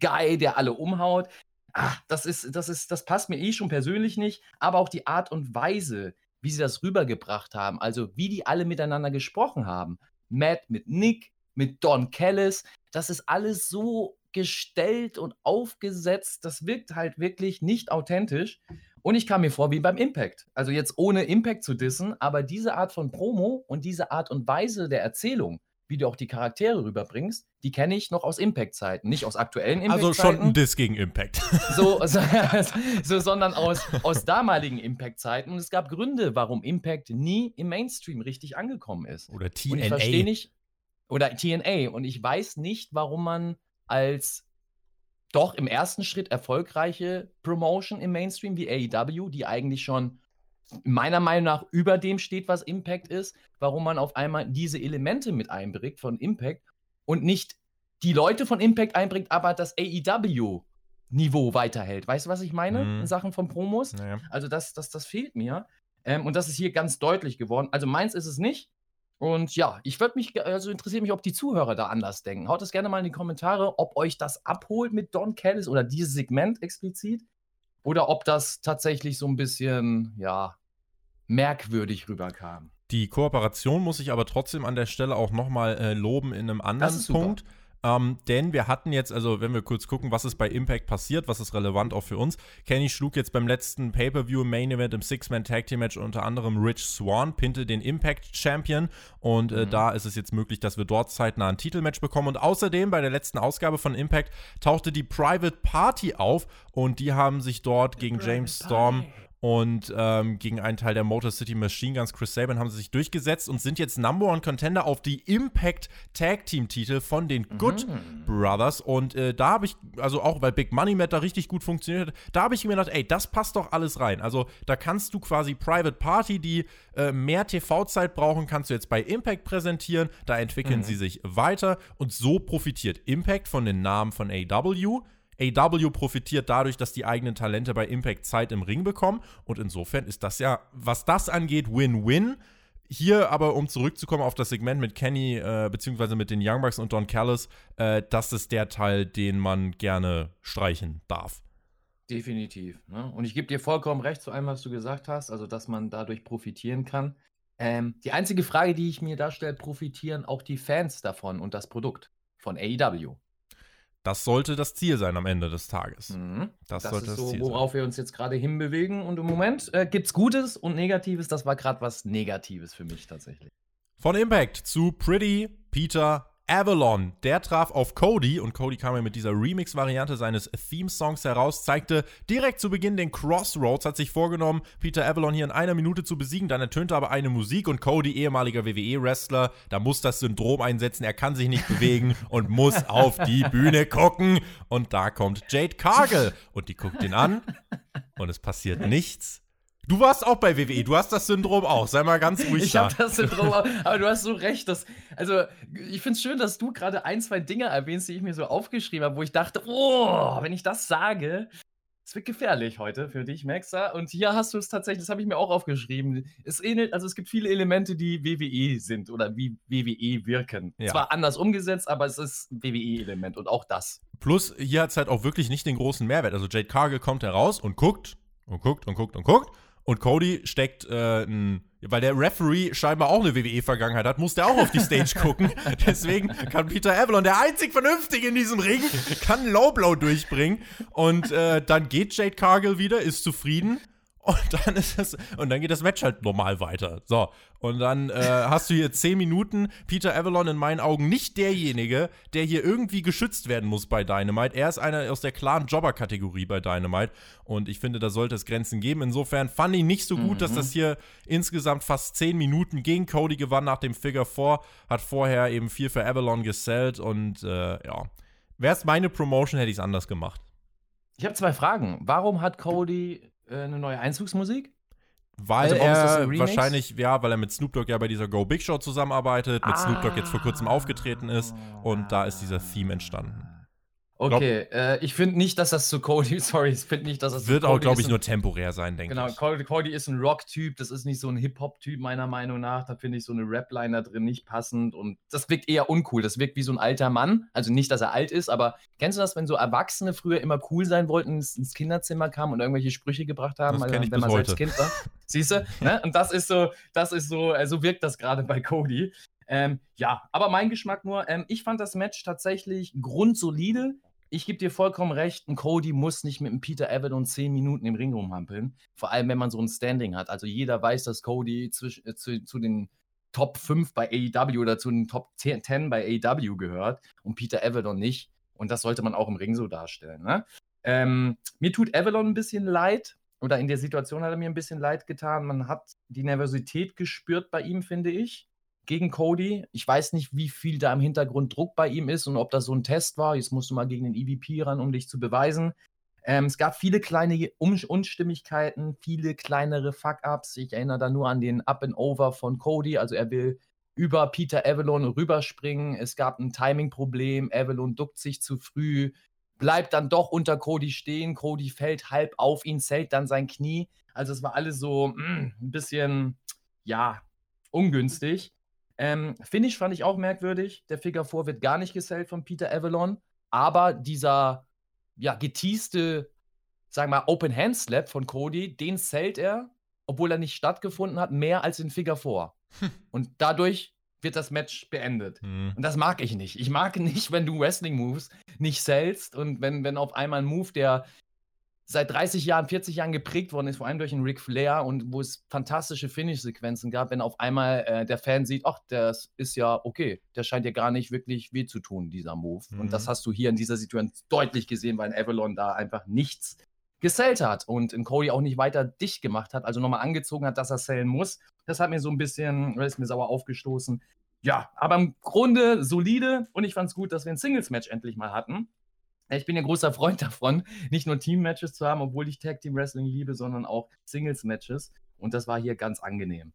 Speaker 1: Guy, der alle umhaut. Ach, das ist, das ist, das passt mir eh schon persönlich nicht, aber auch die Art und Weise, wie sie das rübergebracht haben, also wie die alle miteinander gesprochen haben. Matt mit Nick, mit Don Callis, das ist alles so gestellt und aufgesetzt, das wirkt halt wirklich nicht authentisch. Und ich kam mir vor wie beim Impact. Also jetzt ohne Impact zu dissen, aber diese Art von Promo und diese Art und Weise der Erzählung, wie du auch die Charaktere rüberbringst, die kenne ich noch aus Impact-Zeiten, nicht aus aktuellen
Speaker 2: Impact-Zeiten. Also schon ein Diss gegen Impact. [laughs]
Speaker 1: So, so, so sondern aus, aus damaligen Impact-Zeiten. Und es gab Gründe, warum Impact nie im Mainstream richtig angekommen ist.
Speaker 2: Oder TNA.
Speaker 1: Und ich verstehe nicht. Oder TNA. Und ich weiß nicht, warum man als doch im ersten Schritt erfolgreiche Promotion im Mainstream wie AEW, die eigentlich schon meiner Meinung nach über dem steht, was Impact ist, warum man auf einmal diese Elemente mit einbringt von Impact und nicht die Leute von Impact einbringt, aber das AEW Niveau weiterhält. Weißt du, was ich meine mhm. in Sachen von Promos? Naja. Also das, das, das fehlt mir. Ähm, und das ist hier ganz deutlich geworden. Also meins ist es nicht. Und ja, ich würde mich, also interessiert mich, ob die Zuhörer da anders denken. Haut es gerne mal in die Kommentare, ob euch das abholt mit Don Callis oder dieses Segment explizit. Oder ob das tatsächlich so ein bisschen, ja, merkwürdig rüberkam.
Speaker 2: Die Kooperation muss ich aber trotzdem an der Stelle auch nochmal äh, loben in einem anderen Punkt. Super. Ähm, denn wir hatten jetzt, also wenn wir kurz gucken, was ist bei Impact passiert, was ist relevant auch für uns. Kenny schlug jetzt beim letzten Pay-Per-View Main Event im Six-Man Tag Team Match unter anderem Rich Swan, pinte den Impact Champion und äh, mhm. da ist es jetzt möglich, dass wir dort zeitnah ein Titelmatch bekommen. Und außerdem bei der letzten Ausgabe von Impact tauchte die Private Party auf und die haben sich dort gegen James Storm und ähm, gegen einen Teil der Motor City Machine Guns, Chris Sabin, haben sie sich durchgesetzt und sind jetzt Number One Contender auf die Impact Tag Team Titel von den mhm. Good Brothers. Und äh, da habe ich, also auch weil Big Money Matt da richtig gut funktioniert hat, da habe ich mir gedacht, ey, das passt doch alles rein. Also da kannst du quasi Private Party, die äh, mehr TV-Zeit brauchen, kannst du jetzt bei Impact präsentieren. Da entwickeln mhm. sie sich weiter und so profitiert Impact von den Namen von AW AW profitiert dadurch, dass die eigenen Talente bei Impact Zeit im Ring bekommen. Und insofern ist das ja, was das angeht, Win-Win. Hier aber, um zurückzukommen auf das Segment mit Kenny, äh, beziehungsweise mit den Young Bucks und Don Callis, äh, das ist der Teil, den man gerne streichen darf.
Speaker 1: Definitiv. Ne? Und ich gebe dir vollkommen recht zu allem, was du gesagt hast, also dass man dadurch profitieren kann. Ähm, die einzige Frage, die ich mir da stelle, profitieren auch die Fans davon und das Produkt von AEW.
Speaker 2: Das sollte das Ziel sein am Ende des Tages.
Speaker 1: Mhm. Das, das, sollte ist das so, Ziel worauf sein. wir uns jetzt gerade hinbewegen. Und im Moment äh, gibt es Gutes und Negatives. Das war gerade was Negatives für mich tatsächlich.
Speaker 2: Von Impact zu Pretty Peter Avalon, der traf auf Cody und Cody kam ja mit dieser Remix-Variante seines Theme-Songs heraus, zeigte direkt zu Beginn den Crossroads, hat sich vorgenommen, Peter Avalon hier in einer Minute zu besiegen, dann ertönte aber eine Musik und Cody, ehemaliger WWE-Wrestler, da muss das Syndrom einsetzen, er kann sich nicht bewegen und muss auf die Bühne gucken. Und da kommt Jade Cargill und die guckt ihn an. Und es passiert nichts Du warst auch bei WWE, du hast das Syndrom auch, sei mal ganz ruhig.
Speaker 1: Ich habe das Syndrom auch, aber du hast so recht. Dass, also, ich finde es schön, dass du gerade ein, zwei Dinge erwähnst, die ich mir so aufgeschrieben habe, wo ich dachte, oh, wenn ich das sage, es wird gefährlich heute für dich, Maxa. Und hier hast du es tatsächlich, das habe ich mir auch aufgeschrieben. Es ähnelt, also es gibt viele Elemente, die WWE sind oder wie WWE wirken. Ja. Zwar anders umgesetzt, aber es ist ein WWE-Element und auch das.
Speaker 2: Plus, hier hat es halt auch wirklich nicht den großen Mehrwert. Also Jade Cargill kommt heraus und guckt und guckt und guckt und guckt und Cody steckt äh, ein weil der Referee scheinbar auch eine WWE-Vergangenheit hat, muss der auch auf die Stage gucken. [laughs] Deswegen kann Peter Avalon, der einzig Vernünftige in diesem Ring, kann einen Low-Blow durchbringen. Und äh, dann geht Jade Cargill wieder, ist zufrieden und dann ist das, und dann geht das Match halt normal weiter. So. Und dann äh, hast du hier 10 Minuten. Peter Avalon in meinen Augen nicht derjenige, der hier irgendwie geschützt werden muss bei Dynamite. Er ist einer aus der klaren Jobber-Kategorie bei Dynamite. Und ich finde, da sollte es Grenzen geben. Insofern fand ich nicht so gut, mhm. dass das hier insgesamt fast 10 Minuten gegen Cody gewann nach dem Figure 4. Hat vorher eben viel für Avalon gesellt. Und äh, ja. Wäre es meine Promotion, hätte ich es anders gemacht.
Speaker 1: Ich habe zwei Fragen. Warum hat Cody eine neue Einzugsmusik?
Speaker 2: Weil also, er wahrscheinlich, ja, weil er mit Snoop Dogg ja bei dieser Go Big Show zusammenarbeitet, mit ah. Snoop Dogg jetzt vor kurzem aufgetreten ist und da ist dieser Theme entstanden.
Speaker 1: Okay, äh, ich finde nicht, dass das zu Cody, [laughs] sorry, ich finde nicht, dass das
Speaker 2: Wird auch, glaube ich, nur temporär sein, denke
Speaker 1: genau,
Speaker 2: ich.
Speaker 1: Genau, Cody ist ein Rock-Typ, das ist nicht so ein Hip-Hop-Typ, meiner Meinung nach. Da finde ich so eine Rap-Line da drin nicht passend und das wirkt eher uncool. Das wirkt wie so ein alter Mann. Also nicht, dass er alt ist, aber kennst du das, wenn so Erwachsene früher immer cool sein wollten, ins Kinderzimmer kamen und irgendwelche Sprüche gebracht haben,
Speaker 2: das also,
Speaker 1: wenn man
Speaker 2: heute.
Speaker 1: selbst Kind war? [laughs] Siehst du? ne? Und das ist so, das ist so, äh, so wirkt das gerade bei Cody. Ähm, ja, aber mein Geschmack nur, ähm, ich fand das Match tatsächlich grundsolide ich gebe dir vollkommen recht, ein Cody muss nicht mit einem Peter Avalon zehn Minuten im Ring rumhampeln. Vor allem, wenn man so ein Standing hat. Also jeder weiß, dass Cody zwisch, äh, zu, zu, den Top 5 bei AEW oder zu den Top 10 bei AEW gehört und Peter Avalon nicht. Und das sollte man auch im Ring so darstellen. Ne? Ähm, mir tut Avalon ein bisschen leid. Oder in der Situation hat er mir ein bisschen leid getan. Man hat die Nervosität gespürt bei ihm, finde ich gegen Cody. Ich weiß nicht, wie viel da im Hintergrund Druck bei ihm ist und ob das so ein Test war. Jetzt musst du mal gegen den EVP ran, um dich zu beweisen. Ähm, es gab viele kleine Un Unstimmigkeiten, viele kleinere Fuck-Ups. Ich erinnere da nur an den Up and Over von Cody. Also er will über Peter Avalon rüberspringen. Es gab ein Timing-Problem. Avalon duckt sich zu früh, bleibt dann doch unter Cody stehen. Cody fällt halb auf ihn, zählt dann sein Knie. Also es war alles so mm, ein bisschen, ja, ungünstig. Ähm, Finish fand ich auch merkwürdig. Der Figure 4 wird gar nicht gesellt von Peter Avalon. Aber dieser ja, geteaste, sagen wir mal, Open Hand Slap von Cody, den zählt er, obwohl er nicht stattgefunden hat, mehr als in Figure 4. Hm. [laughs] Und dadurch wird das Match beendet. Hm. Und das mag ich nicht. Ich mag nicht, wenn du Wrestling-Moves nicht sellst und wenn, wenn auf einmal ein Move, der seit 30 Jahren, 40 Jahren geprägt worden ist, vor allem durch einen Ric Flair und wo es fantastische Finish-Sequenzen gab, wenn auf einmal äh, der Fan sieht, ach, das ist ja okay, der scheint ja gar nicht wirklich weh zu tun, dieser Move. Mhm. Und das mhm. hast du hier in dieser Situation deutlich gesehen, weil Avalon da einfach nichts gesellt hat und in Cody auch nicht weiter dicht gemacht hat, also nochmal angezogen hat, dass er sellen muss. Das hat mir so ein bisschen, ist mir sauer aufgestoßen. Ja, aber im Grunde solide und ich fand es gut, dass wir ein Singles-Match endlich mal hatten. Ich bin ja großer Freund [laughs] davon, nicht nur Team-Matches zu haben, obwohl ich Tag Team Wrestling liebe, sondern auch Singles-Matches. Und das war hier ganz angenehm.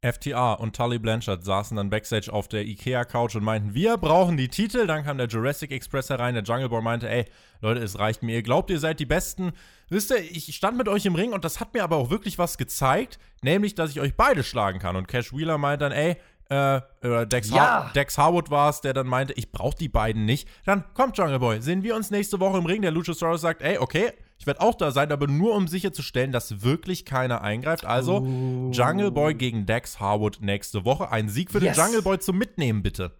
Speaker 2: FTA und Tully Blanchard saßen dann backstage auf der Ikea-Couch und meinten, wir brauchen die Titel. Dann kam der Jurassic Express herein. Der Jungle Boy meinte, ey, Leute, es reicht mir. Ihr glaubt, ihr seid die Besten. Wisst ihr, ich stand mit euch im Ring und das hat mir aber auch wirklich was gezeigt. Nämlich, dass ich euch beide schlagen kann. Und Cash Wheeler meint dann, ey, äh, Dex, ja. Har Dex Harwood war es, der dann meinte, ich brauche die beiden nicht. Dann kommt Jungle Boy, sehen wir uns nächste Woche im Ring. Der Luchasaurus sagt, ey, okay, ich werde auch da sein, aber nur um sicherzustellen, dass wirklich keiner eingreift. Also uh. Jungle Boy gegen Dex Harwood nächste Woche. Ein Sieg für yes. den Jungle Boy zum Mitnehmen, bitte.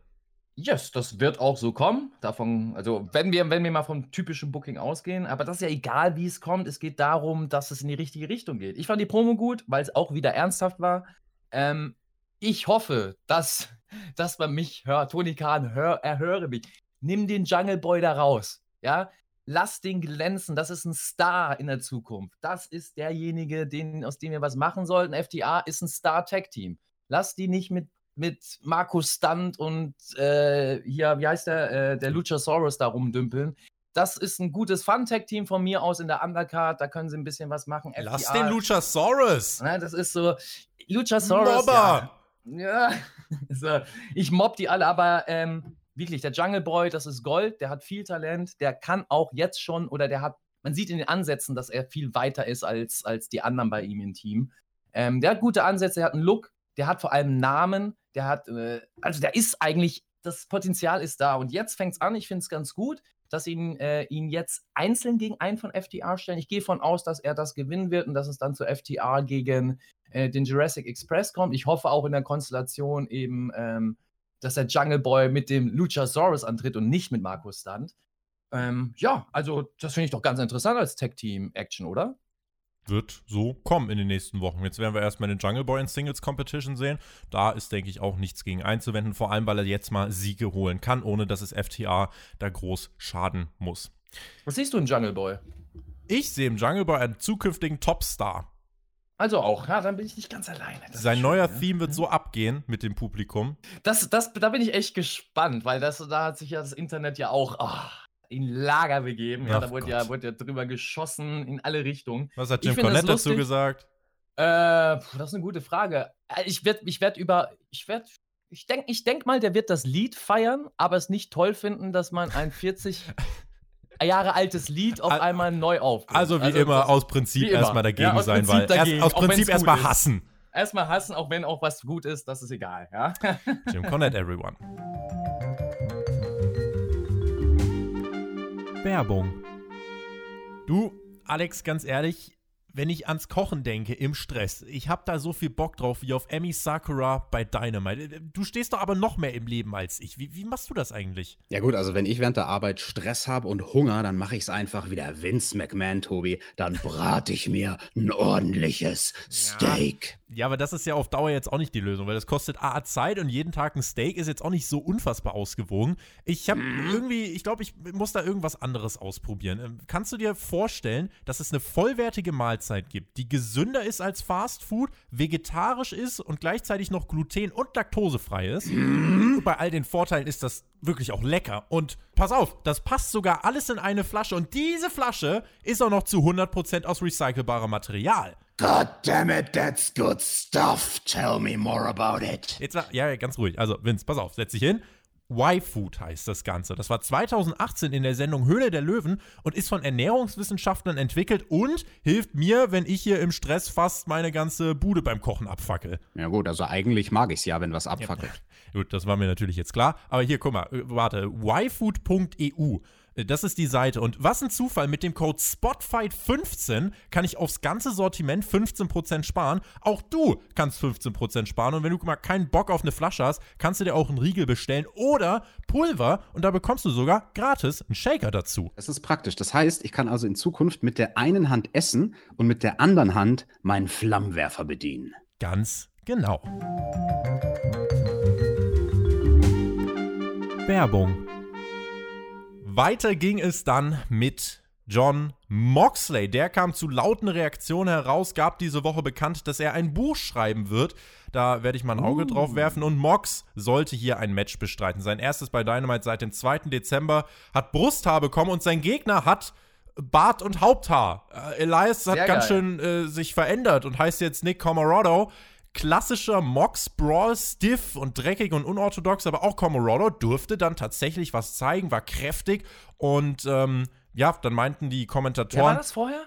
Speaker 1: Yes, das wird auch so kommen. Davon, also wenn wir, wenn wir mal vom typischen Booking ausgehen, aber das ist ja egal, wie es kommt. Es geht darum, dass es in die richtige Richtung geht. Ich fand die Promo gut, weil es auch wieder ernsthaft war. Ähm, ich hoffe, dass, dass man mich hört. Toni Kahn, hör, erhöre mich. Nimm den Jungle Boy da raus. Ja, lass den glänzen. Das ist ein Star in der Zukunft. Das ist derjenige, den, aus dem wir was machen sollten. FTA ist ein Star-Tech-Team. Lass die nicht mit, mit Markus Stunt und äh, hier, wie heißt der, äh, der Luchasaurus da rumdümpeln. Das ist ein gutes Fun-Tech-Team von mir aus in der Undercard. Da können sie ein bisschen was machen.
Speaker 2: Lass FTA, den Luchasaurus.
Speaker 1: Na, das ist so. Luchasaurus. Mobber. Ja. Ja, [laughs] so, ich mobb die alle, aber ähm, wirklich, der Jungle Boy, das ist Gold, der hat viel Talent, der kann auch jetzt schon, oder der hat, man sieht in den Ansätzen, dass er viel weiter ist als, als die anderen bei ihm im Team. Ähm, der hat gute Ansätze, der hat einen Look, der hat vor allem Namen, der hat, äh, also der ist eigentlich, das Potenzial ist da. Und jetzt fängt es an, ich finde es ganz gut, dass sie ihn, äh, ihn jetzt einzeln gegen einen von FTR stellen. Ich gehe von aus, dass er das gewinnen wird und dass es dann zu FTR gegen äh, den Jurassic Express kommt. Ich hoffe auch in der Konstellation eben, ähm, dass der Jungle Boy mit dem Luchasaurus antritt und nicht mit Markus Stunt. Ähm, ja, also das finde ich doch ganz interessant als Tag-Team-Action, oder?
Speaker 2: Wird so kommen in den nächsten Wochen. Jetzt werden wir erstmal den Jungle Boy in Singles Competition sehen. Da ist, denke ich, auch nichts gegen einzuwenden, vor allem, weil er jetzt mal Siege holen kann, ohne dass es FTA da groß schaden muss.
Speaker 1: Was siehst du im Jungle Boy?
Speaker 2: Ich sehe im Jungle Boy einen zukünftigen Topstar.
Speaker 1: Also auch, ja, dann bin ich nicht ganz alleine.
Speaker 2: Das Sein neuer schön, Theme wird so abgehen mit dem Publikum.
Speaker 1: Das, das, da bin ich echt gespannt, weil das, da hat sich ja das Internet ja auch oh, in Lager begeben. Ja, da wurde ja, wurde ja drüber geschossen in alle Richtungen.
Speaker 2: Was hat Jim Cornette dazu gesagt?
Speaker 1: Äh, das ist eine gute Frage. Äh, ich werde ich werd über, ich werde, ich denke ich denk mal, der wird das Lied feiern, aber es nicht toll finden, dass man ein 40 [laughs] Jahre altes Lied auf einmal neu auf.
Speaker 2: Also wie also, immer, aus Prinzip erstmal dagegen ja, sein, weil dagegen, erst, aus Prinzip erstmal hassen.
Speaker 1: Erstmal hassen, auch wenn auch was gut ist, das ist egal, ja.
Speaker 2: Jim Cornette, everyone. [laughs] Werbung. Du, Alex, ganz ehrlich, wenn ich ans Kochen denke im Stress, ich habe da so viel Bock drauf wie auf Emi Sakura bei Dynamite. Du stehst doch aber noch mehr im Leben als ich. Wie, wie machst du das eigentlich?
Speaker 3: Ja gut, also wenn ich während der Arbeit Stress habe und Hunger, dann mache ich es einfach wie der Vince McMahon, Tobi. Dann brate ich mir ein ordentliches Steak.
Speaker 2: Ja. Aber das ist ja auf Dauer jetzt auch nicht die Lösung, weil das kostet A Zeit und jeden Tag ein Steak ist jetzt auch nicht so unfassbar ausgewogen. Ich habe mhm. irgendwie, ich glaube, ich muss da irgendwas anderes ausprobieren. Ähm, kannst du dir vorstellen, dass es eine vollwertige Mahlzeit gibt, die gesünder ist als Fast Food, vegetarisch ist und gleichzeitig noch gluten- und laktosefrei ist? Mhm. Bei all den Vorteilen ist das wirklich auch lecker. Und pass auf, das passt sogar alles in eine Flasche und diese Flasche ist auch noch zu 100% aus recycelbarem Material.
Speaker 3: God damn it, that's good stuff. Tell me more about it.
Speaker 2: Jetzt, ja, ganz ruhig. Also, Vince, pass auf, setz dich hin. Y-Food heißt das Ganze. Das war 2018 in der Sendung Höhle der Löwen und ist von Ernährungswissenschaftlern entwickelt und hilft mir, wenn ich hier im Stress fast meine ganze Bude beim Kochen abfackel.
Speaker 3: Ja gut, also eigentlich mag ich es ja, wenn was abfackelt.
Speaker 2: Ja, gut, das war mir natürlich jetzt klar. Aber hier, guck mal, äh, warte, yfood.eu das ist die Seite. Und was ein Zufall, mit dem Code SPOTFIGHT15 kann ich aufs ganze Sortiment 15% sparen. Auch du kannst 15% sparen. Und wenn du mal keinen Bock auf eine Flasche hast, kannst du dir auch einen Riegel bestellen oder Pulver. Und da bekommst du sogar gratis einen Shaker dazu.
Speaker 3: Das ist praktisch. Das heißt, ich kann also in Zukunft mit der einen Hand essen und mit der anderen Hand meinen Flammenwerfer bedienen.
Speaker 2: Ganz genau. Werbung weiter ging es dann mit John Moxley. Der kam zu lauten Reaktionen heraus, gab diese Woche bekannt, dass er ein Buch schreiben wird. Da werde ich mal ein Auge uh. drauf werfen. Und Mox sollte hier ein Match bestreiten. Sein erstes bei Dynamite seit dem 2. Dezember hat Brusthaar bekommen und sein Gegner hat Bart und Haupthaar. Äh, Elias hat Sehr ganz geil. schön äh, sich verändert und heißt jetzt Nick Comorado klassischer Mox-Brawl, stiff und dreckig und unorthodox, aber auch Comorado durfte dann tatsächlich was zeigen, war kräftig und ähm, ja, dann meinten die Kommentatoren. Wer war
Speaker 1: das vorher?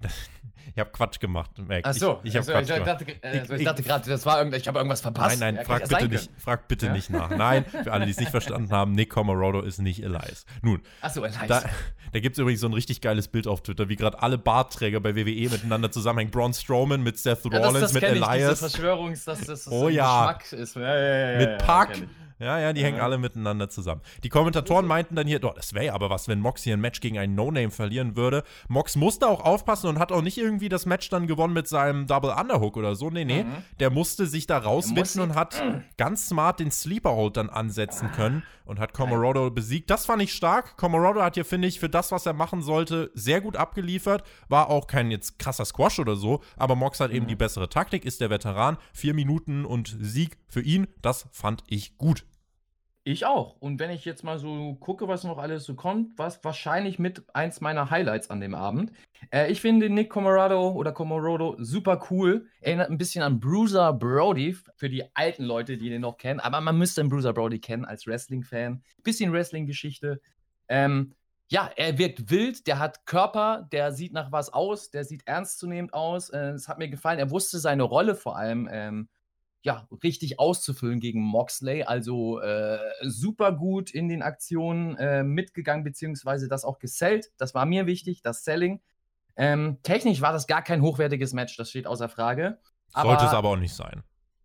Speaker 1: [laughs]
Speaker 2: Ich habe Quatsch gemacht,
Speaker 1: Mac. Ach so, ich, ich, also, ich dachte, also ich dachte gerade, das war irgend, ich habe irgendwas verpasst.
Speaker 2: Nein, nein, frag, bitte nicht, frag bitte ja? nicht nach. Nein, für alle, die es nicht verstanden haben, Nick Comorodo ist nicht Elias. Nun,
Speaker 1: Ach so, Elias.
Speaker 2: Da, da gibt es übrigens so ein richtig geiles Bild auf Twitter, wie gerade alle Bartträger bei WWE miteinander zusammenhängen. Braun Strowman mit Seth Rollins, ja, das, das mit Elias.
Speaker 1: Ich, Verschwörungs, dass das, das
Speaker 2: oh ja. Geschmack ist. Ja, ja, ja, mit Pack. Ja, ja, die hängen alle miteinander zusammen. Die Kommentatoren meinten dann hier, oh, das wäre ja aber was, wenn Mox hier ein Match gegen einen No-Name verlieren würde. Mox musste auch aufpassen und hat auch nicht irgendwie das Match dann gewonnen mit seinem Double Underhook oder so. Nee, nee. Mhm. Der musste sich da rauswinden und hat [clears throat] ganz smart den Sleeper Hold dann ansetzen können und hat Comorodo besiegt. Das fand ich stark. Comorodo hat hier, finde ich, für das, was er machen sollte, sehr gut abgeliefert. War auch kein jetzt krasser Squash oder so, aber Mox hat eben mhm. die bessere Taktik, ist der Veteran. Vier Minuten und Sieg für ihn, das fand ich gut.
Speaker 1: Ich auch. Und wenn ich jetzt mal so gucke, was noch alles so kommt, was wahrscheinlich mit eins meiner Highlights an dem Abend. Äh, ich finde Nick Comorado oder Comorodo super cool. Erinnert ein bisschen an Bruiser Brody für die alten Leute, die den noch kennen. Aber man müsste den Bruiser Brody kennen als Wrestling-Fan. Bisschen Wrestling-Geschichte. Ähm, ja, er wirkt wild, der hat Körper, der sieht nach was aus, der sieht ernstzunehmend aus. Äh, es äh, hat mir gefallen. Er wusste seine Rolle vor allem. Ähm, ja, richtig auszufüllen gegen Moxley. Also äh, super gut in den Aktionen äh, mitgegangen, beziehungsweise das auch gesellt. Das war mir wichtig, das Selling. Ähm, technisch war das gar kein hochwertiges Match, das steht außer Frage.
Speaker 2: Sollte es aber auch nicht sein.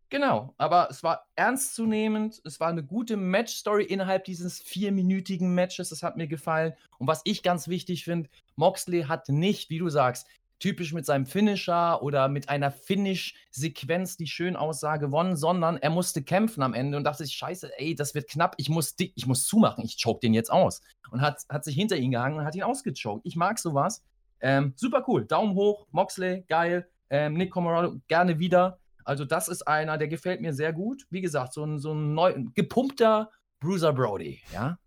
Speaker 1: Genau, aber es war ernstzunehmend, es war eine gute Matchstory innerhalb dieses vierminütigen Matches, das hat mir gefallen. Und was ich ganz wichtig finde, Moxley hat nicht, wie du sagst, typisch mit seinem Finisher oder mit einer Finish-Sequenz, die schön aussah, gewonnen, sondern er musste kämpfen am Ende und dachte sich, scheiße, ey, das wird knapp, ich muss, ich muss zumachen, ich choke den jetzt aus. Und hat, hat sich hinter ihn gehangen und hat ihn ausgechoked. Ich mag sowas. Ähm, super cool. Daumen hoch, Moxley, geil. Ähm, Nick Comorado, gerne wieder. Also, das ist einer, der gefällt mir sehr gut. Wie gesagt, so ein, so ein neu, gepumpter Bruiser Brody, ja.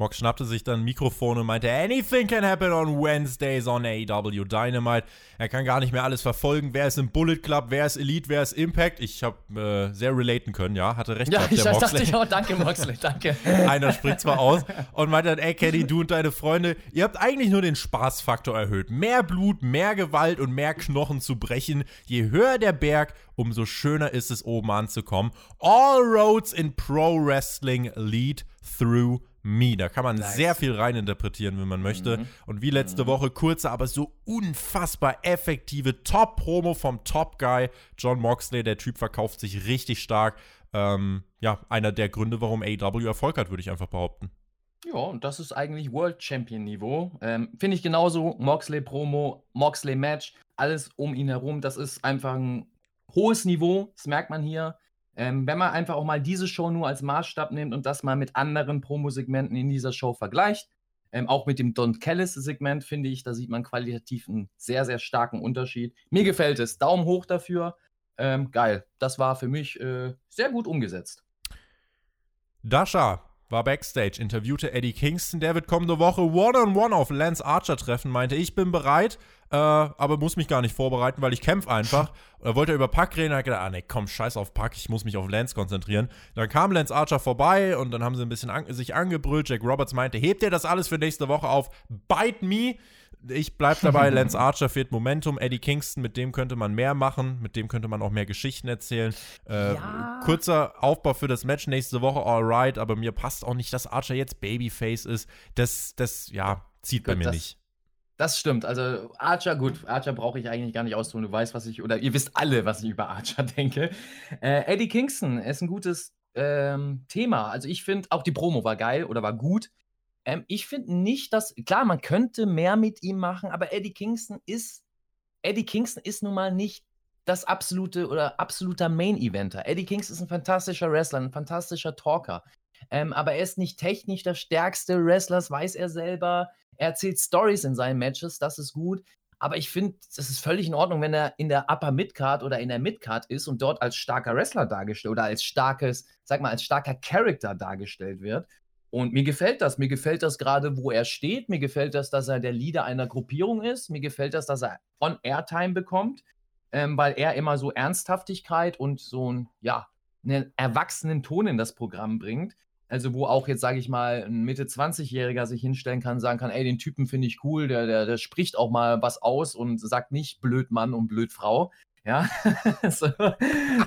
Speaker 2: Mox schnappte sich dann ein Mikrofon und meinte, anything can happen on Wednesdays on AEW Dynamite. Er kann gar nicht mehr alles verfolgen. Wer ist im Bullet Club, wer ist Elite, wer ist Impact? Ich habe äh, sehr relaten können, ja, hatte recht
Speaker 1: ja, gehabt, ich der Moxley. dachte ich auch, danke Moxley, danke. [laughs]
Speaker 2: Einer spricht zwar aus und meinte dann, ey Kenny, du und deine Freunde, ihr habt eigentlich nur den Spaßfaktor erhöht. Mehr Blut, mehr Gewalt und mehr Knochen zu brechen. Je höher der Berg, umso schöner ist es, oben anzukommen. All roads in Pro Wrestling lead through Me. Da kann man nice. sehr viel reininterpretieren, wenn man möchte. Mhm. Und wie letzte mhm. Woche, kurze, aber so unfassbar effektive Top-Promo vom Top-Guy John Moxley. Der Typ verkauft sich richtig stark. Ähm, ja, einer der Gründe, warum AEW Erfolg hat, würde ich einfach behaupten.
Speaker 1: Ja, und das ist eigentlich World Champion Niveau. Ähm, Finde ich genauso. Moxley Promo, Moxley Match, alles um ihn herum. Das ist einfach ein hohes Niveau. Das merkt man hier. Ähm, wenn man einfach auch mal diese Show nur als Maßstab nimmt und das mal mit anderen Promo-Segmenten in dieser Show vergleicht, ähm, auch mit dem Don Callis-Segment, finde ich, da sieht man qualitativ einen sehr, sehr starken Unterschied. Mir gefällt es. Daumen hoch dafür. Ähm, geil. Das war für mich äh, sehr gut umgesetzt.
Speaker 2: Dasha war backstage, interviewte Eddie Kingston. Der wird kommende Woche One-on-One -on -one auf Lance Archer treffen, meinte, ich bin bereit, äh, aber muss mich gar nicht vorbereiten, weil ich kämpfe einfach. [laughs] Er wollte über Pack reden, hat gedacht, ah ne, komm, scheiß auf Pack, ich muss mich auf Lance konzentrieren. Dann kam Lance Archer vorbei und dann haben sie ein bisschen an sich angebrüllt. Jack Roberts meinte, hebt ihr das alles für nächste Woche auf? Bite me! Ich bleib dabei, [laughs] Lance Archer fehlt Momentum. Eddie Kingston, mit dem könnte man mehr machen, mit dem könnte man auch mehr Geschichten erzählen. Äh, ja. Kurzer Aufbau für das Match nächste Woche, alright, aber mir passt auch nicht, dass Archer jetzt Babyface ist. Das, das, ja, zieht Gut, bei mir nicht.
Speaker 1: Das stimmt. Also Archer, gut, Archer brauche ich eigentlich gar nicht ausdrücken. Du weißt, was ich, oder ihr wisst alle, was ich über Archer [laughs] denke. Äh, Eddie Kingston ist ein gutes ähm, Thema. Also ich finde, auch die Promo war geil oder war gut. Ähm, ich finde nicht, dass, klar, man könnte mehr mit ihm machen, aber Eddie Kingston ist, Eddie Kingston ist nun mal nicht das absolute oder absoluter Main-Eventer. Eddie Kingston ist ein fantastischer Wrestler, ein fantastischer Talker. Ähm, aber er ist nicht technisch der stärkste Wrestler, das weiß er selber. Er erzählt Stories in seinen Matches, das ist gut. Aber ich finde, es ist völlig in Ordnung, wenn er in der Upper Midcard oder in der Midcard ist und dort als starker Wrestler dargestellt oder als starkes, sag mal, als starker Charakter dargestellt wird. Und mir gefällt das. Mir gefällt das gerade, wo er steht. Mir gefällt das, dass er der Leader einer Gruppierung ist. Mir gefällt das, dass er on Airtime bekommt, ähm, weil er immer so Ernsthaftigkeit und so ein, ja, einen erwachsenen Ton in das Programm bringt. Also, wo auch jetzt, sage ich mal, ein Mitte-20-Jähriger sich hinstellen kann, sagen kann, ey, den Typen finde ich cool, der, der, der spricht auch mal was aus und sagt nicht blöd Mann und blöd Frau. Ja. [laughs] so.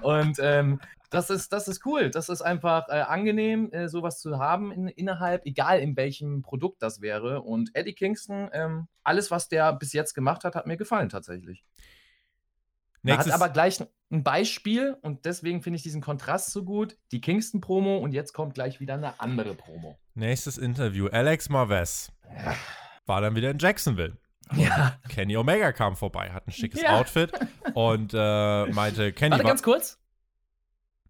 Speaker 1: Und ähm, das ist, das ist cool. Das ist einfach äh, angenehm, äh, sowas zu haben in, innerhalb, egal in welchem Produkt das wäre. Und Eddie Kingston, ähm, alles, was der bis jetzt gemacht hat, hat mir gefallen tatsächlich. Er hat aber gleich ein Beispiel und deswegen finde ich diesen Kontrast so gut. Die Kingston-Promo und jetzt kommt gleich wieder eine andere Promo.
Speaker 2: Nächstes Interview. Alex Marvez ja. war dann wieder in Jacksonville.
Speaker 1: Ja.
Speaker 2: Kenny Omega kam vorbei, hat ein schickes ja. Outfit und äh, meinte, Kenny.
Speaker 1: Warte ganz kurz.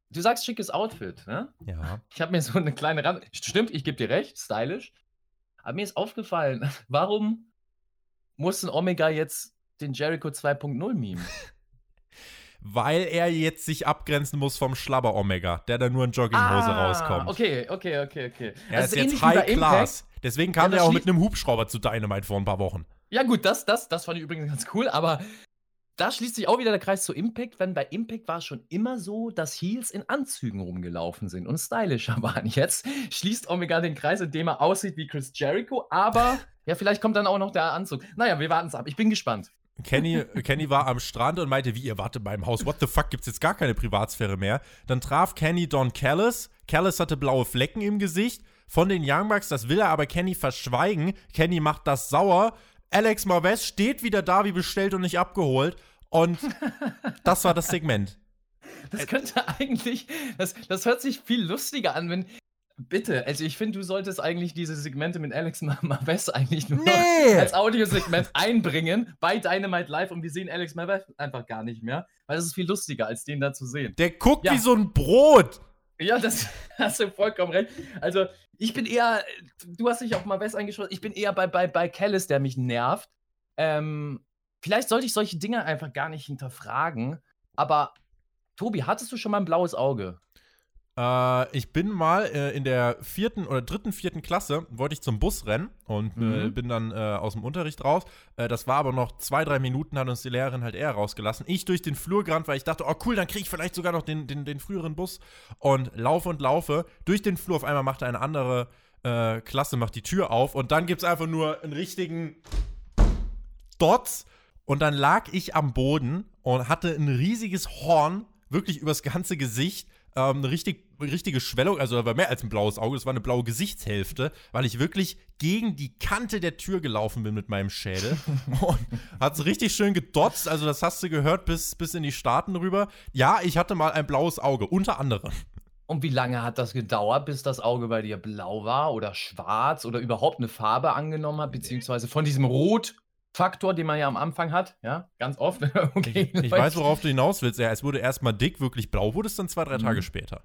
Speaker 1: Du sagst schickes Outfit, ne?
Speaker 2: Ja.
Speaker 1: Ich habe mir so eine kleine Rand. Stimmt, ich gebe dir recht, stylisch. Aber mir ist aufgefallen, [laughs] warum muss ein Omega jetzt den Jericho 2.0 meme? [laughs]
Speaker 2: weil er jetzt sich abgrenzen muss vom Schlabber Omega, der da nur in Jogginghose ah, rauskommt.
Speaker 1: Okay, okay, okay, okay.
Speaker 2: Er also ist jetzt High Class. Deswegen kam ja, er auch mit einem Hubschrauber zu Dynamite vor ein paar Wochen.
Speaker 1: Ja, gut, das, das, das fand ich übrigens ganz cool, aber da schließt sich auch wieder der Kreis zu Impact, wenn bei Impact war es schon immer so, dass Heels in Anzügen rumgelaufen sind und stylischer [laughs] waren. Jetzt schließt Omega den Kreis, indem er aussieht wie Chris Jericho, aber [laughs] ja, vielleicht kommt dann auch noch der Anzug. Naja, wir warten es ab. Ich bin gespannt.
Speaker 2: Kenny, [laughs] Kenny war am Strand und meinte, wie, ihr wartet beim Haus, what the fuck, gibt's jetzt gar keine Privatsphäre mehr. Dann traf Kenny Don Callis. Callis hatte blaue Flecken im Gesicht. Von den Young Bucks, das will er aber Kenny verschweigen. Kenny macht das sauer. Alex Marvez steht wieder da wie bestellt und nicht abgeholt. Und [laughs] das war das Segment.
Speaker 1: Das könnte eigentlich, das, das hört sich viel lustiger an, wenn Bitte, also ich finde, du solltest eigentlich diese Segmente mit Alex Maves eigentlich nur nee. als Audiosegment einbringen bei Dynamite Live und wir sehen Alex Maves einfach gar nicht mehr, weil das ist viel lustiger, als den da zu sehen.
Speaker 2: Der guckt ja. wie so ein Brot.
Speaker 1: Ja, das [laughs] hast du vollkommen recht. Also, ich bin eher, du hast dich auf Maves eingeschaut, ich bin eher bei, bei, bei Callis, der mich nervt. Ähm, vielleicht sollte ich solche Dinge einfach gar nicht hinterfragen, aber Tobi, hattest du schon mal ein blaues Auge?
Speaker 2: Äh, ich bin mal äh, in der vierten oder dritten, vierten Klasse, wollte ich zum Bus rennen und äh, mhm. bin dann äh, aus dem Unterricht raus. Äh, das war aber noch zwei, drei Minuten, hat uns die Lehrerin halt eher rausgelassen. Ich durch den Flur gerannt, weil ich dachte, oh cool, dann kriege ich vielleicht sogar noch den, den, den früheren Bus. Und laufe und laufe durch den Flur. Auf einmal macht eine andere äh, Klasse, macht die Tür auf und dann gibt es einfach nur einen richtigen Dots. Und dann lag ich am Boden und hatte ein riesiges Horn, wirklich übers ganze Gesicht ähm, eine richtig, richtige Schwellung, also da war mehr als ein blaues Auge, es war eine blaue Gesichtshälfte, weil ich wirklich gegen die Kante der Tür gelaufen bin mit meinem Schädel. [laughs] und hat es richtig schön gedotzt, also das hast du gehört bis, bis in die Staaten rüber. Ja, ich hatte mal ein blaues Auge, unter anderem.
Speaker 1: Und wie lange hat das gedauert, bis das Auge bei dir blau war oder schwarz oder überhaupt eine Farbe angenommen hat, beziehungsweise von diesem Rot Faktor, den man ja am Anfang hat, ja, ganz oft. [laughs]
Speaker 2: okay, ich, ich weiß, worauf du hinaus willst. Ja, es wurde erstmal dick, wirklich blau, wurde es dann zwei, drei Tage mhm. später.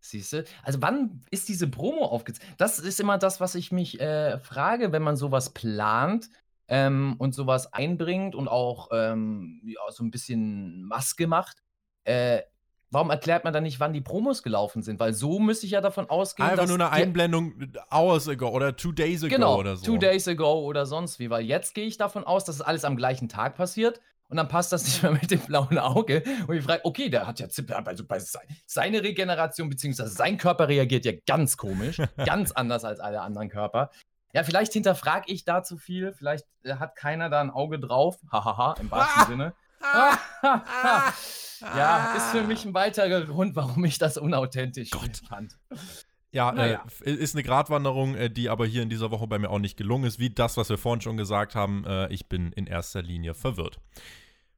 Speaker 1: Siehst du? Also, wann ist diese Promo aufgezogen? Das ist immer das, was ich mich äh, frage, wenn man sowas plant ähm, und sowas einbringt und auch ähm, ja, so ein bisschen Maske macht. Äh, Warum erklärt man dann nicht, wann die Promos gelaufen sind? Weil so müsste ich ja davon ausgehen,
Speaker 2: Einfach nur eine Einblendung hours ago oder two days ago
Speaker 1: genau,
Speaker 2: oder so.
Speaker 1: Two days ago oder sonst wie. Weil jetzt gehe ich davon aus, dass es alles am gleichen Tag passiert. Und dann passt das [laughs] nicht mehr mit dem blauen Auge. Und ich frage, okay, der hat ja also bei seine Regeneration, beziehungsweise sein Körper reagiert ja ganz komisch, [laughs] ganz anders als alle anderen Körper. Ja, vielleicht hinterfrage ich da zu viel. Vielleicht äh, hat keiner da ein Auge drauf. Hahaha, im wahrsten [laughs] Sinne. [laughs] ja, ist für mich ein weiterer Grund, warum ich das unauthentisch Gott. fand.
Speaker 2: Ja, naja. äh, ist eine Gratwanderung, äh, die aber hier in dieser Woche bei mir auch nicht gelungen ist, wie das, was wir vorhin schon gesagt haben. Äh, ich bin in erster Linie verwirrt.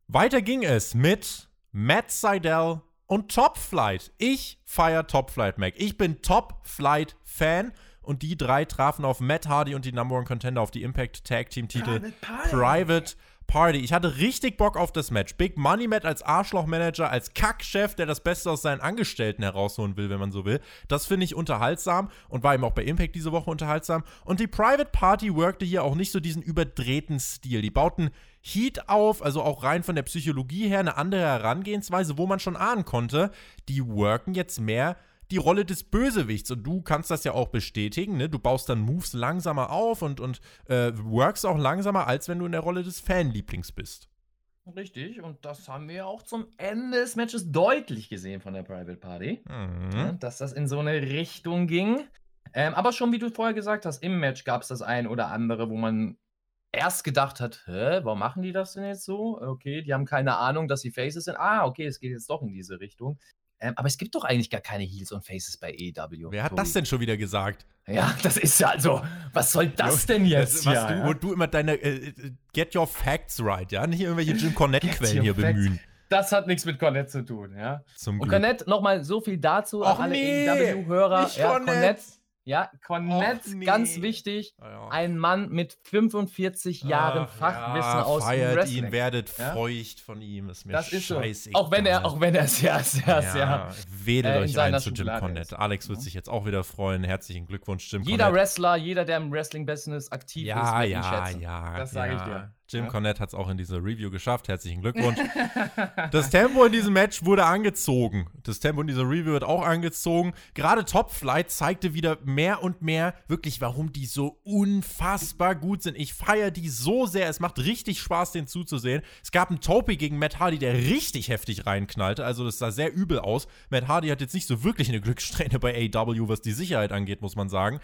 Speaker 2: Weiter ging es mit Matt Seidel und Top Flight. Ich feiere Top Flight, Mac. Ich bin Top Flight Fan und die drei trafen auf Matt Hardy und die Number One Contender auf die Impact Tag Team Titel Private, Private Party. Ich hatte richtig Bock auf das Match. Big Money Matt als Arschlochmanager, als Kackchef, der das Beste aus seinen Angestellten herausholen will, wenn man so will. Das finde ich unterhaltsam und war eben auch bei Impact diese Woche unterhaltsam. Und die Private Party workte hier auch nicht so diesen überdrehten Stil. Die bauten Heat auf, also auch rein von der Psychologie her eine andere Herangehensweise, wo man schon ahnen konnte, die worken jetzt mehr die Rolle des Bösewichts. Und du kannst das ja auch bestätigen, ne? Du baust dann Moves langsamer auf und, und äh, workst auch langsamer, als wenn du in der Rolle des Fanlieblings bist.
Speaker 1: Richtig, und das haben wir auch zum Ende des Matches deutlich gesehen von der Private Party.
Speaker 2: Mhm.
Speaker 1: Dass das in so eine Richtung ging. Ähm, aber schon wie du vorher gesagt hast, im Match gab es das ein oder andere, wo man erst gedacht hat, hä, warum machen die das denn jetzt so? Okay, die haben keine Ahnung, dass sie Faces sind. Ah, okay, es geht jetzt doch in diese Richtung. Ähm, aber es gibt doch eigentlich gar keine Heels und Faces bei AEW.
Speaker 2: Wer hat
Speaker 1: Tobi.
Speaker 2: das denn schon wieder gesagt?
Speaker 1: Ja, [laughs] das ist ja also, was soll das denn jetzt?
Speaker 2: Das,
Speaker 1: ja,
Speaker 2: du,
Speaker 1: ja?
Speaker 2: Wo du immer deine äh, äh, Get Your Facts right, ja? Nicht irgendwelche Jim Cornette-Quellen hier
Speaker 1: facts.
Speaker 2: bemühen.
Speaker 1: Das hat nichts mit Cornette zu tun, ja.
Speaker 2: Zum
Speaker 1: Und
Speaker 2: Glück.
Speaker 1: Cornette, nochmal so viel dazu
Speaker 2: Och
Speaker 1: an alle
Speaker 2: nee,
Speaker 1: AEW-Hörer. Ja,
Speaker 2: Cornette.
Speaker 1: Cornette. Ja, Cornette,
Speaker 2: Och nee.
Speaker 1: ganz wichtig.
Speaker 2: Ah, ja.
Speaker 1: Ein Mann mit 45 Jahren
Speaker 2: Ach,
Speaker 1: Fachwissen
Speaker 2: ja,
Speaker 1: aus dem
Speaker 2: feiert
Speaker 1: Wrestling.
Speaker 2: ihn, werdet
Speaker 1: Ja?
Speaker 2: feucht von ihm. Ist mir
Speaker 1: das ist so.
Speaker 2: scheißegal.
Speaker 1: Auch wenn er, auch wenn er sehr, sehr,
Speaker 2: ja,
Speaker 1: sehr.
Speaker 2: wedelt
Speaker 1: äh,
Speaker 2: euch ein zu Jim Cornette.
Speaker 1: ist.
Speaker 2: Alex wird sich jetzt auch wieder freuen. Herzlichen Glückwunsch, Jim
Speaker 1: Jeder
Speaker 2: Cornette.
Speaker 1: Wrestler, jeder, der im Wrestling-Business aktiv ist,
Speaker 2: Ja,
Speaker 1: wird ihn
Speaker 2: ja,
Speaker 1: schätzen.
Speaker 2: ja.
Speaker 1: Das sage ich dir.
Speaker 2: Jim
Speaker 1: Ja.
Speaker 2: Cornette hat es auch in diese Review geschafft. Herzlichen Glückwunsch. das Tempo in diesem Match wurde angezogen. Das Tempo in dieser Review wird auch angezogen. Gerade Top Flight zeigte wieder mehr und mehr wirklich, warum die so unfassbar gut sind. Ich feiere die so sehr. Es macht richtig Spaß, den zuzusehen. Es gab einen Topi gegen Matt Hardy, der richtig heftig reinknallte. Also das sah sehr übel aus. Matt Hardy hat jetzt nicht so wirklich eine Glückssträhne bei AW, was die Sicherheit angeht, muss man sagen.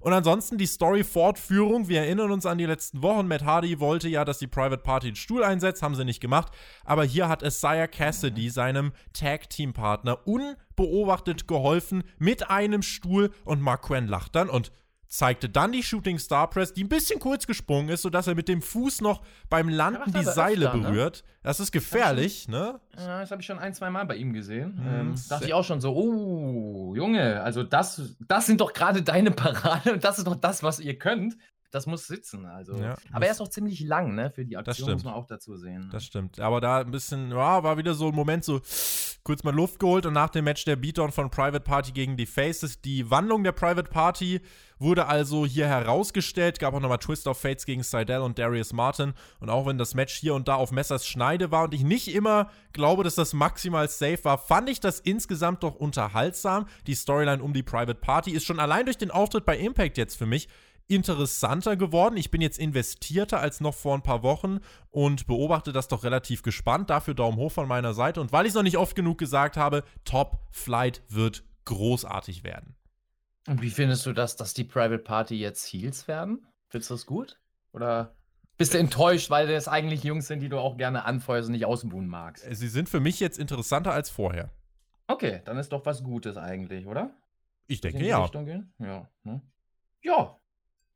Speaker 2: Und ansonsten die Story-Fortführung. Wir erinnern uns an die letzten Wochen. Matt Hardy wollte ja, dass die Private Party den Stuhl einsetzt, haben sie nicht gemacht. Aber hier hat Isaiah Cassidy, seinem Tag-Team-Partner, unbeobachtet geholfen mit einem Stuhl und Mark Quinn lacht dann und zeigte dann die Shooting Star Press, die ein bisschen kurz gesprungen ist, sodass er mit dem Fuß noch beim Landen die Seile
Speaker 1: öfter, ne?
Speaker 2: berührt. Das ist gefährlich, ne?
Speaker 1: Ja, das habe ich schon ein, zwei Mal bei ihm gesehen.
Speaker 2: Mhm,
Speaker 1: Ähm, dachte ich auch schon so, oh, Junge, also das, das sind doch gerade deine Parade und das ist doch das, was ihr könnt. Das muss sitzen, also.
Speaker 2: Ja,
Speaker 1: Aber er ist auch ziemlich lang, ne, für die Aktion, muss man auch dazu sehen.
Speaker 2: Das stimmt. Aber da ein bisschen, ja, war wieder so ein Moment so kurz mal Luft geholt und nach dem Match der Beatdown von Private Party gegen die Faces. Die Wandlung der Private Party wurde also hier herausgestellt. Gab auch nochmal Twist of Fates gegen Seidel und Darius Martin. Und auch wenn das Match hier und da auf Messers Schneide war und ich nicht immer glaube, dass das maximal safe war, fand ich das insgesamt doch unterhaltsam. Die Storyline um die Private Party ist schon allein durch den Auftritt bei Impact jetzt für mich interessanter geworden. Ich bin jetzt investierter als noch vor ein paar Wochen und beobachte das doch relativ gespannt. Dafür Daumen hoch von meiner Seite. Und weil ich es noch nicht oft genug gesagt habe, Top Flight wird großartig werden.
Speaker 1: Und wie findest du das, dass die Private Party jetzt Heels werden? Findest du das gut? Oder bist du enttäuscht, weil das eigentlich Jungs sind, die du auch gerne anfeuerst und nicht ausbuhen magst?
Speaker 2: Sie sind für mich jetzt interessanter als vorher.
Speaker 1: Okay, dann ist doch was Gutes eigentlich, oder?
Speaker 2: Ich denke
Speaker 1: in die
Speaker 2: ja.
Speaker 1: Richtung gehen? Ja. Ne? Ja.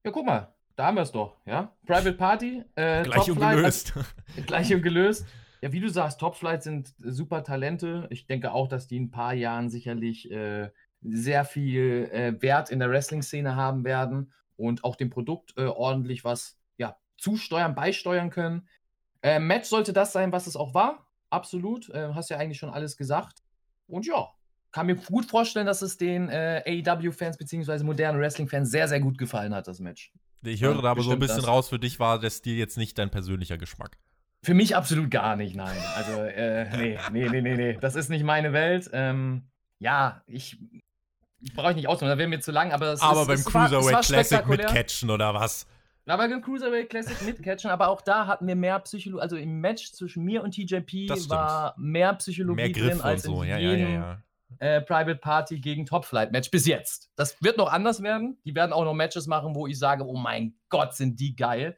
Speaker 1: Ja, guck mal. Da haben wir es doch, ja? Private Party, äh,
Speaker 2: Gleich
Speaker 1: Top Flight,
Speaker 2: ungelöst. [laughs]
Speaker 1: Gleich und gelöst. Ja, wie du sagst, Top Flight sind äh, super Talente. Ich denke auch, dass die in ein paar Jahren sicherlich äh, sehr viel äh, Wert in der Wrestling-Szene haben werden und auch dem Produkt äh, ordentlich was ja, zusteuern, beisteuern können. Äh, Match sollte das sein, was es auch war. Absolut. Äh, hast ja eigentlich schon alles gesagt. Und ja, kann mir gut vorstellen, dass es den äh, AEW-Fans bzw. modernen Wrestling-Fans sehr, sehr gut gefallen hat, das Match.
Speaker 2: Ich höre
Speaker 1: Ja,
Speaker 2: da aber so ein bisschen
Speaker 1: das.
Speaker 2: raus, für dich war der Stil jetzt nicht dein persönlicher Geschmack.
Speaker 1: Für mich absolut gar nicht, nein. Also, äh, nee, nee, nee, nee, nee. Das ist nicht meine Welt. Ähm, ja, ich brauche ich nicht ausmachen, da wäre mir zu lang, aber es
Speaker 2: aber
Speaker 1: ist,
Speaker 2: beim
Speaker 1: es es war
Speaker 2: Cruiserweight Classic mit. Catchen oder was?
Speaker 1: Aber beim Cruiserweight Classic mit Catchen, aber auch da hatten wir mehr Psychologie, also im Match zwischen mir und TJP war mehr Psychologie
Speaker 2: Mehr
Speaker 1: drin
Speaker 2: Griff und
Speaker 1: als
Speaker 2: so.
Speaker 1: in
Speaker 2: Ja, ja,
Speaker 1: jedem
Speaker 2: ja, ja.
Speaker 1: Äh, Private Party gegen Top Flight Match bis jetzt. Das wird noch anders werden. Die werden auch noch Matches machen, wo ich sage, oh mein Gott, sind die geil.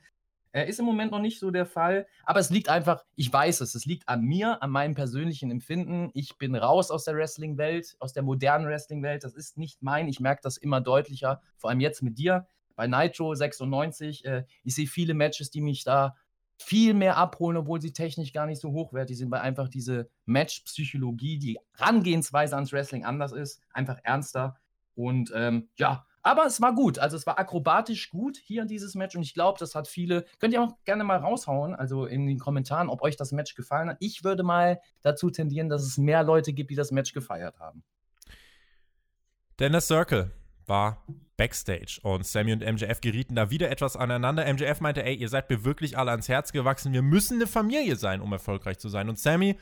Speaker 1: Äh, ist im Moment noch nicht so der Fall, aber es liegt einfach, ich weiß es, es liegt an mir, an meinem persönlichen Empfinden. Ich bin raus aus der Wrestling-Welt, aus der modernen Wrestling-Welt. Das ist nicht mein. Ich merke das immer deutlicher, vor allem jetzt mit dir bei Nitro 96. Äh, ich sehe viele Matches, die mich da viel mehr abholen, obwohl sie technisch gar nicht so hochwertig sind, weil einfach diese Match-Psychologie, die Herangehensweise ans Wrestling anders ist, einfach ernster. Und ähm, ja, Aber es war gut. Also es war akrobatisch gut hier in dieses Match. Und ich glaube, das hat viele. Könnt ihr auch gerne mal raushauen, also in den Kommentaren, ob euch das Match gefallen hat. Ich würde mal dazu tendieren, dass es mehr Leute gibt, die das Match gefeiert haben.
Speaker 2: Der Circle war Backstage und Sammy und MJF gerieten da wieder etwas aneinander. MJF meinte, ey, ihr seid mir wirklich alle ans Herz gewachsen. Wir müssen eine Familie sein, um erfolgreich zu sein. Und Sammy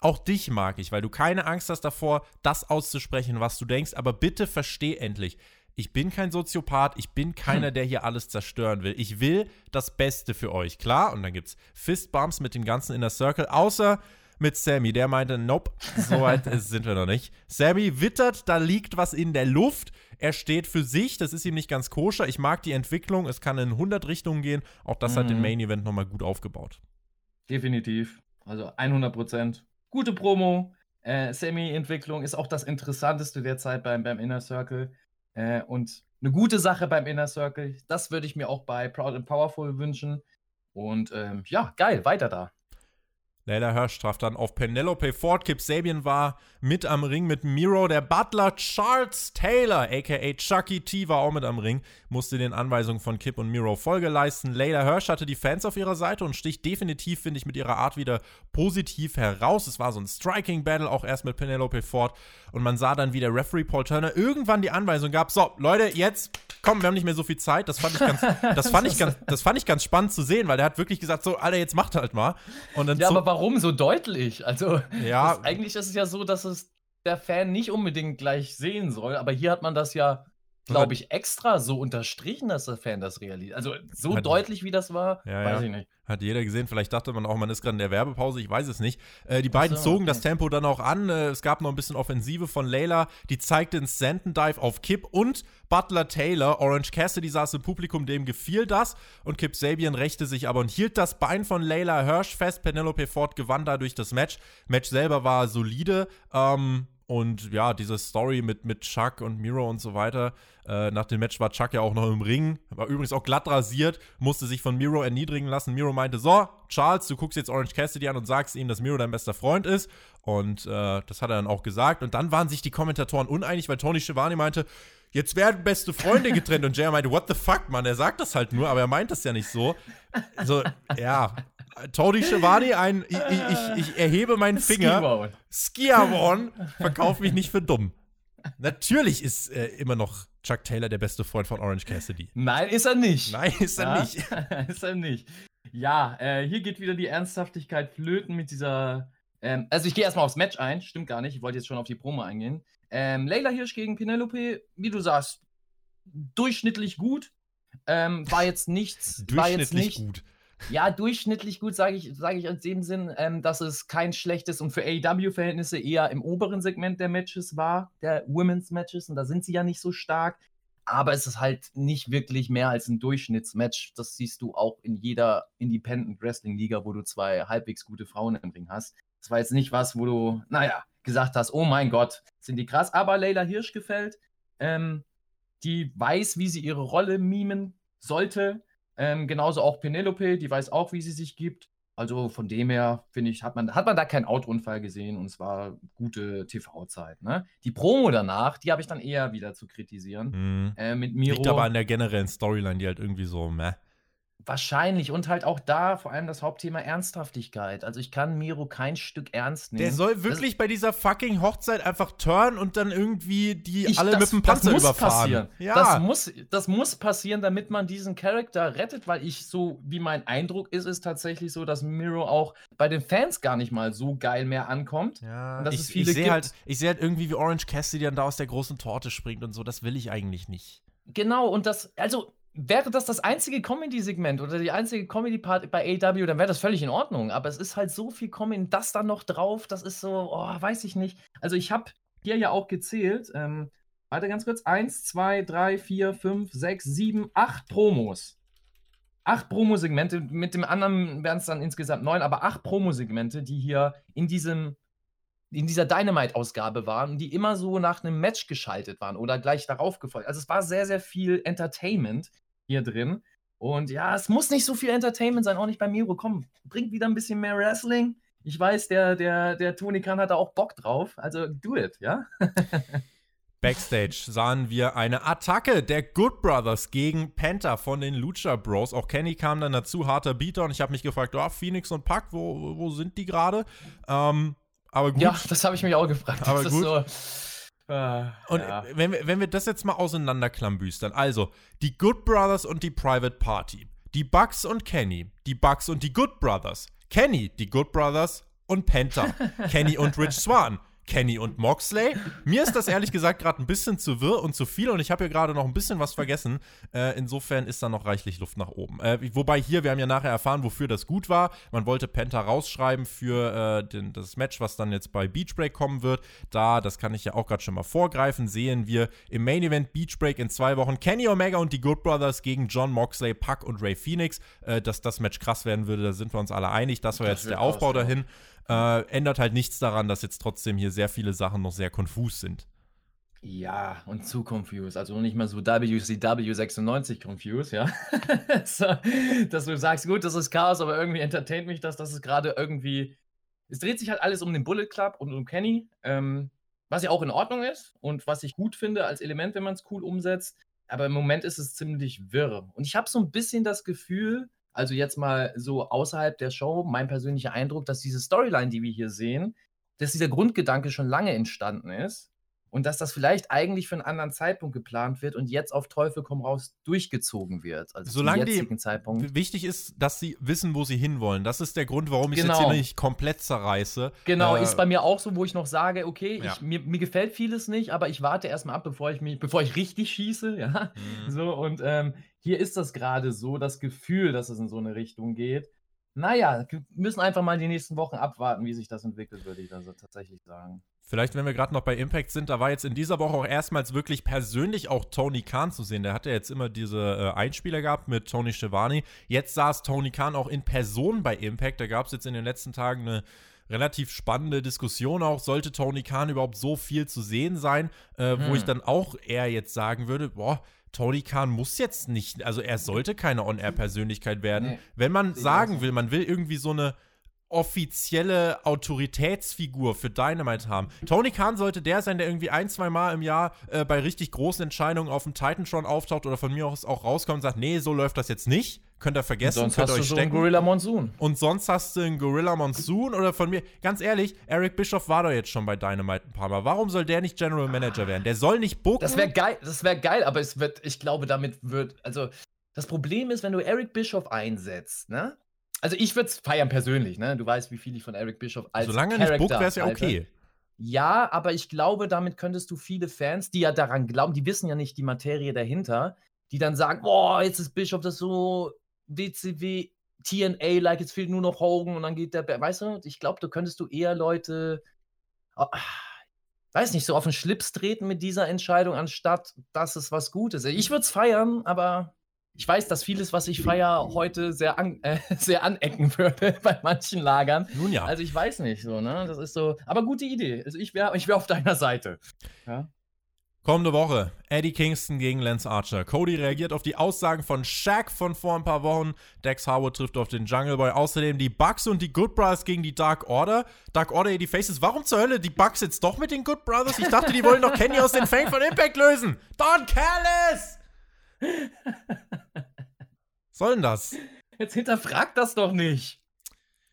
Speaker 2: auch dich mag ich, weil du keine Angst hast davor, das auszusprechen, was du denkst. Aber bitte versteh endlich, ich bin kein Soziopath, ich bin keiner, hm. der hier alles zerstören will. Ich will das Beste für euch, klar? Und dann gibt's Fistbumps mit dem ganzen Inner Circle, außer mit Sammy. Der meinte, nope, so weit [laughs] sind wir noch nicht. Sammy wittert, da liegt was in der Luft. Er steht für sich, das ist ihm nicht ganz koscher. Ich mag die Entwicklung, es kann in 100 Richtungen gehen. Auch das mhm. hat den mhm. Main Event nochmal gut aufgebaut.
Speaker 1: Definitiv. Also 100 Prozent. Gute Promo. Äh, Sammy-Entwicklung ist auch das Interessanteste derzeit beim, beim Inner Circle. Äh, und eine gute Sache beim Inner Circle. Das würde ich mir auch bei Proud and Powerful wünschen. Und ähm, ja, geil, weiter da.
Speaker 2: Layla Hirsch traf dann auf Penelope Ford. Kip Sabian war mit am Ring mit Miro. Der Butler Charles Taylor, aka Chucky T, war auch mit am Ring, musste den Anweisungen von Kip und Miro Folge leisten. Layla Hirsch hatte die Fans auf ihrer Seite und sticht definitiv, finde ich, mit ihrer Art wieder positiv heraus. Es war so ein Striking-Battle, auch erst mit Penelope Ford. Und man sah dann, wie der Referee Paul Turner irgendwann die Anweisung gab: So, Leute, jetzt komm, wir haben nicht mehr so viel Zeit. Das fand ich ganz, das fand ich ganz, das fand ich ganz spannend zu sehen, weil der hat wirklich gesagt: So, Alter, jetzt macht halt mal.
Speaker 1: Und dann ja, warum so deutlich? Also, ja. Das, eigentlich ist es ja so, dass es der Fan nicht unbedingt gleich sehen soll, aber hier hat man das ja glaube ich, extra so unterstrichen, dass der Fan das realisiert. Also so hat, deutlich, wie das war, ja, weiß ja. ich nicht.
Speaker 2: Hat jeder gesehen. Vielleicht dachte man auch, man ist gerade in der Werbepause, ich weiß es nicht. Äh, die beiden so, zogen okay. das Tempo dann auch an. Äh, es gab noch ein bisschen Offensive von Layla. Die zeigte einen Sentendive auf Kip und Butler Taylor. Orange Cassidy saß im Publikum, dem gefiel das. Und Kip Sabian rächte sich aber und hielt das Bein von Layla Hirsch fest. Penelope Ford gewann dadurch das Match. Match selber war solide. Ähm, und ja, diese Story mit, mit Chuck und Miro und so weiter. Äh, nach dem Match war Chuck ja auch noch im Ring. War übrigens auch glatt rasiert, musste sich von Miro erniedrigen lassen. Miro meinte: So, Charles, du guckst jetzt Orange Cassidy an und sagst ihm, dass Miro dein bester Freund ist. Und äh, das hat er dann auch gesagt. Und dann waren sich die Kommentatoren uneinig, weil Tony Schiavone meinte, jetzt werden beste Freunde getrennt. Und Jay meinte, what the fuck, Mann, er sagt das halt nur, aber er meint das ja nicht so. So, ja, Tony Schiavone, ein, ich, ich, ich, erhebe meinen Finger. Skiavon. Verkauf mich nicht für dumm. Natürlich ist äh, immer noch Chuck Taylor der beste Freund von Orange Cassidy.
Speaker 1: Nein, ist er nicht.
Speaker 2: Nein, ist er ja? nicht. [laughs]
Speaker 1: ist er nicht. Ja, äh, hier geht wieder die Ernsthaftigkeit flöten mit dieser. Ähm, also, ich gehe erstmal aufs Match ein. Stimmt gar nicht. Ich wollte jetzt schon auf die Promo eingehen. Ähm, Layla Hirsch gegen Penelope, wie du sagst, durchschnittlich gut. Ähm, war jetzt nichts.
Speaker 2: durchschnittlich war jetzt nicht, gut.
Speaker 1: Ja, durchschnittlich gut, sage ich, sag ich in dem Sinn, ähm, dass es kein schlechtes und für AEW-Verhältnisse eher im oberen Segment der Matches war, der Women's Matches, und da sind sie ja nicht so stark. Aber es ist halt nicht wirklich mehr als ein Durchschnittsmatch. Das siehst du auch in jeder Independent Wrestling Liga, wo du zwei halbwegs gute Frauen im Ring hast. Das war jetzt nicht was, wo du, naja, gesagt hast, oh mein Gott, sind die krass. Aber Leila Hirsch gefällt. Ähm, die weiß, wie sie ihre Rolle mimen sollte. Ähm, genauso auch Penelope, die weiß auch, wie sie sich gibt. Also von dem her, finde ich, hat man, hat man da keinen Autounfall gesehen und es war gute TV-Zeit. Ne? Die Promo danach, die habe ich dann eher wieder zu kritisieren.
Speaker 2: Mhm. Äh, mit Miro. Liegt aber an der generellen Storyline, die halt irgendwie so, meh.
Speaker 1: Wahrscheinlich. Und halt auch da vor allem das Hauptthema Ernsthaftigkeit. Also ich kann Miro kein Stück ernst nehmen.
Speaker 2: Der soll wirklich das, bei dieser fucking Hochzeit einfach turnen und dann irgendwie die ich, alle das, mit dem Panzer das muss überfahren.
Speaker 1: Passieren. Ja. Das, muss, das muss passieren, damit man diesen Charakter rettet, weil ich so, wie mein Eindruck ist, ist tatsächlich so, dass Miro auch bei den Fans gar nicht mal so geil mehr ankommt.
Speaker 2: Ja, dass ich, es viele ich sehe halt, ich sehe halt irgendwie, wie Orange Cassidy dann da aus der großen Torte springt und so. Das will ich eigentlich nicht.
Speaker 1: Genau, und das, also wäre das das einzige Comedy-Segment oder die einzige Comedy-Part bei AW, dann wäre das völlig in Ordnung. Aber es ist halt so viel Comedy, das dann noch drauf, das ist so, oh, weiß ich nicht. Also ich habe hier ja auch gezählt, ähm, warte ganz kurz, eins, zwei, drei, vier, fünf, sechs, sieben, acht Promos. Acht Promo-Segmente, mit dem anderen wären es dann insgesamt neun, aber acht Promo-Segmente, die hier in diesem in dieser Dynamite-Ausgabe waren, die immer so nach einem Match geschaltet waren oder gleich darauf gefolgt. Also es war sehr, sehr viel Entertainment hier drin. Und ja, es muss nicht so viel Entertainment sein, auch nicht bei Miro. Komm, bringt wieder ein bisschen mehr Wrestling. Ich weiß, der, der, der Tony Khan hat da auch Bock drauf. Also do it, ja? [laughs]
Speaker 2: Backstage sahen wir eine Attacke der Good Brothers gegen Penta von den Lucha Bros. Auch Kenny kam dann dazu, harter Beater und ich habe mich gefragt, oh, Phoenix und Pack, wo, wo sind die gerade? Ähm, aber gut.
Speaker 1: Ja, das habe ich mich auch gefragt.
Speaker 2: Aber gut.
Speaker 1: So, äh,
Speaker 2: und
Speaker 1: ja.
Speaker 2: wenn, wir, wenn wir das jetzt mal auseinanderklambüstern, also die Good Brothers und die Private Party, die Bucks und Kenny, die Bucks und die Good Brothers, Kenny, die Good Brothers und Penta, [laughs] Kenny und Rich Swan, Kenny und Moxley. Mir ist das ehrlich gesagt gerade ein bisschen zu wirr und zu viel und ich habe hier gerade noch ein bisschen was vergessen. Äh, insofern ist da noch reichlich Luft nach oben. Äh, wobei hier, wir haben ja nachher erfahren, wofür das gut war. Man wollte Penta rausschreiben für äh, den, das Match, was dann jetzt bei Beach Break kommen wird. Da, das kann ich ja auch gerade schon mal vorgreifen, sehen wir im Main Event Beach Break in zwei Wochen Kenny Omega und die Good Brothers gegen John Moxley, Puck und Ray Phoenix. Äh, dass das Match krass werden würde, da sind wir uns alle einig. Das war
Speaker 1: Das
Speaker 2: jetzt der Aufbau
Speaker 1: ja.
Speaker 2: Äh, ändert halt nichts daran, dass jetzt trotzdem hier sehr viele Sachen noch sehr konfus sind.
Speaker 1: Ja, und zu confused. Also nicht mal so WCW 96 confused, ja. [laughs] so, dass du sagst, gut, das ist Chaos, aber irgendwie entertaint mich das, dass es gerade irgendwie. Es dreht sich halt alles um den Bullet Club und um Kenny, ähm, was ja auch in Ordnung ist und was ich gut finde als Element, wenn man es cool umsetzt. Aber im Moment ist es ziemlich wirr. Und ich habe so ein bisschen das Gefühl, also jetzt mal so außerhalb der Show, mein persönlicher Eindruck, dass diese Storyline, die wir hier sehen, dass dieser Grundgedanke schon lange entstanden ist und dass das vielleicht eigentlich für einen anderen Zeitpunkt geplant wird und jetzt auf Teufel komm raus durchgezogen wird. Also
Speaker 2: Solange die-
Speaker 1: jetzigen Zeitpunkt.
Speaker 2: Wichtig ist, dass sie wissen, wo sie hinwollen. Das ist der Grund, warum ich
Speaker 1: Genau.
Speaker 2: jetzt hier nicht komplett zerreiße.
Speaker 1: Genau,
Speaker 2: Äh,
Speaker 1: ist bei mir auch so, wo ich noch sage, okay,
Speaker 2: Ja.
Speaker 1: ich, mir, mir gefällt vieles nicht, aber ich warte erstmal ab, bevor ich mich, bevor ich richtig schieße, [laughs] ja.
Speaker 2: Mhm.
Speaker 1: So, und ähm, hier ist das gerade so, das Gefühl, dass es in so eine Richtung geht. Naja, wir müssen einfach mal die nächsten Wochen abwarten, wie sich das entwickelt, würde ich da so tatsächlich sagen.
Speaker 2: Vielleicht, wenn wir gerade noch bei Impact sind, da war jetzt in dieser Woche auch erstmals wirklich persönlich auch Tony Khan zu sehen. Der hatte jetzt immer diese äh, Einspieler gehabt mit Tony Schiavone. Jetzt saß Tony Khan auch in Person bei Impact. Da gab es jetzt in den letzten Tagen eine relativ spannende Diskussion auch. Sollte Tony Khan überhaupt so viel zu sehen sein? Äh, Wo
Speaker 1: Hm.
Speaker 2: ich dann auch eher jetzt sagen würde, boah, Tony Khan muss jetzt nicht, also er sollte keine On-Air-Persönlichkeit werden.
Speaker 1: Nee.
Speaker 2: Wenn man sagen will, man will irgendwie so eine offizielle Autoritätsfigur für Dynamite haben. Tony Khan sollte der sein, der irgendwie ein, zwei Mal im Jahr äh, bei richtig großen Entscheidungen auf dem Titantron auftaucht oder von mir aus auch rauskommt und sagt, nee, so läuft das jetzt nicht. Könnt ihr vergessen,
Speaker 1: Sonst
Speaker 2: könnt
Speaker 1: hast
Speaker 2: ihr
Speaker 1: du
Speaker 2: euch
Speaker 1: so einen
Speaker 2: stecken.
Speaker 1: Gorilla Monsoon.
Speaker 2: und sonst hast du einen Gorilla Monsoon oder von mir, ganz ehrlich, Eric Bischoff war doch jetzt schon bei Dynamite ein paar Mal. Warum soll der nicht General Manager werden? Der soll nicht booken.
Speaker 1: Das wäre geil, das wäre geil, aber es wird, ich glaube, damit wird, also das Problem ist, wenn du Eric Bischoff einsetzt, ne? Also ich würde es feiern persönlich, ne? Du weißt, wie viel ich von Eric Bischoff als
Speaker 2: Solange er nicht bookt,
Speaker 1: Charakter
Speaker 2: wäre es ja okay.
Speaker 1: Ja, aber ich glaube, damit könntest du viele Fans, die ja daran glauben, die wissen ja nicht die Materie dahinter, die dann sagen, boah, jetzt ist Bischof das so WCW, TNA, like es fehlt nur noch Hogan und dann geht der, weißt du, ich glaube, du könntest du eher Leute, ah, weiß nicht, so auf den Schlips treten mit dieser Entscheidung, anstatt dass es was Gutes ist. Ich würde es feiern, aber ich weiß, dass vieles, was ich feiere, heute sehr, an, [laughs] äh, sehr anecken würde [laughs] bei manchen Lagern.
Speaker 2: Nun ja.
Speaker 1: Also ich weiß nicht so, ne? Das ist so, aber gute Idee. Also ich wäre ich wär auf deiner Seite. Ja?
Speaker 2: Kommende Woche Eddie Kingston gegen Lance Archer. Cody reagiert auf die Aussagen von Shaq von vor ein paar Wochen. Dex Howard trifft auf den Jungle Boy. Außerdem die Bucks und die Good Brothers gegen die Dark Order. Dark Order, die Faces. Warum zur Hölle die Bucks jetzt doch mit den Good Brothers? Ich dachte, die wollen doch Kenny aus den Fang von Impact lösen. Don Callis! Soll denn das?
Speaker 1: Jetzt hinterfrag das doch nicht.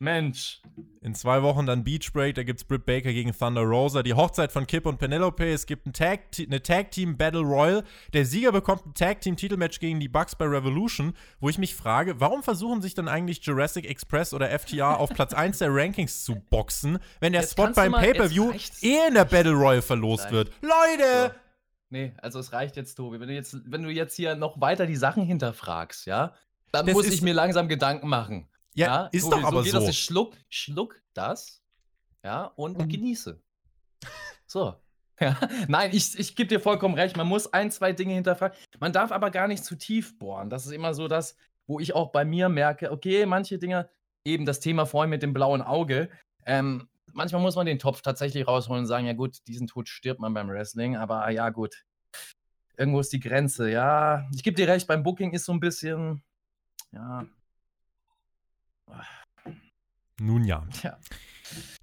Speaker 1: Mensch.
Speaker 2: In zwei Wochen dann Beach Break, da gibt's Britt Baker gegen Thunder Rosa, die Hochzeit von Kip und Penelope, es gibt ein Tag, eine Tag Team Battle Royal. Der Sieger bekommt ein Tag Team Titelmatch gegen die Bucks bei Revolution, wo ich mich frage, warum versuchen sich dann eigentlich Jurassic Express oder FTR auf Platz 1 der Rankings zu boxen, wenn der
Speaker 1: Jetzt
Speaker 2: Spot beim Pay-Per-View
Speaker 1: jetzt reicht's.
Speaker 2: eh in der Battle Royal verlost
Speaker 1: Reicht.
Speaker 2: wird? Leute!
Speaker 1: So. Nee, also es reicht jetzt, Tobi. Wenn du jetzt, wenn du jetzt hier noch weiter die Sachen hinterfragst, ja, dann
Speaker 2: Das
Speaker 1: muss ich mir langsam Gedanken machen.
Speaker 2: Ja, ist
Speaker 1: Tobi,
Speaker 2: doch aber so.
Speaker 1: Das ist schluck, schluck das, ja, und
Speaker 2: Mhm.
Speaker 1: genieße. [laughs] So. Ja, nein, ich, ich gebe dir vollkommen recht. Man muss ein, zwei Dinge hinterfragen. Man darf aber gar nicht zu tief bohren. Das ist immer so das, wo ich auch bei mir merke, okay, manche Dinge, eben das Thema vorhin mit dem blauen Auge, ähm, manchmal muss man den Topf tatsächlich rausholen und sagen, ja gut, diesen Tod stirbt man beim Wrestling, aber ja gut, irgendwo ist die Grenze. Ja, ich gebe dir recht, beim Booking ist so ein bisschen, ja,
Speaker 2: Nun ja.
Speaker 1: ja.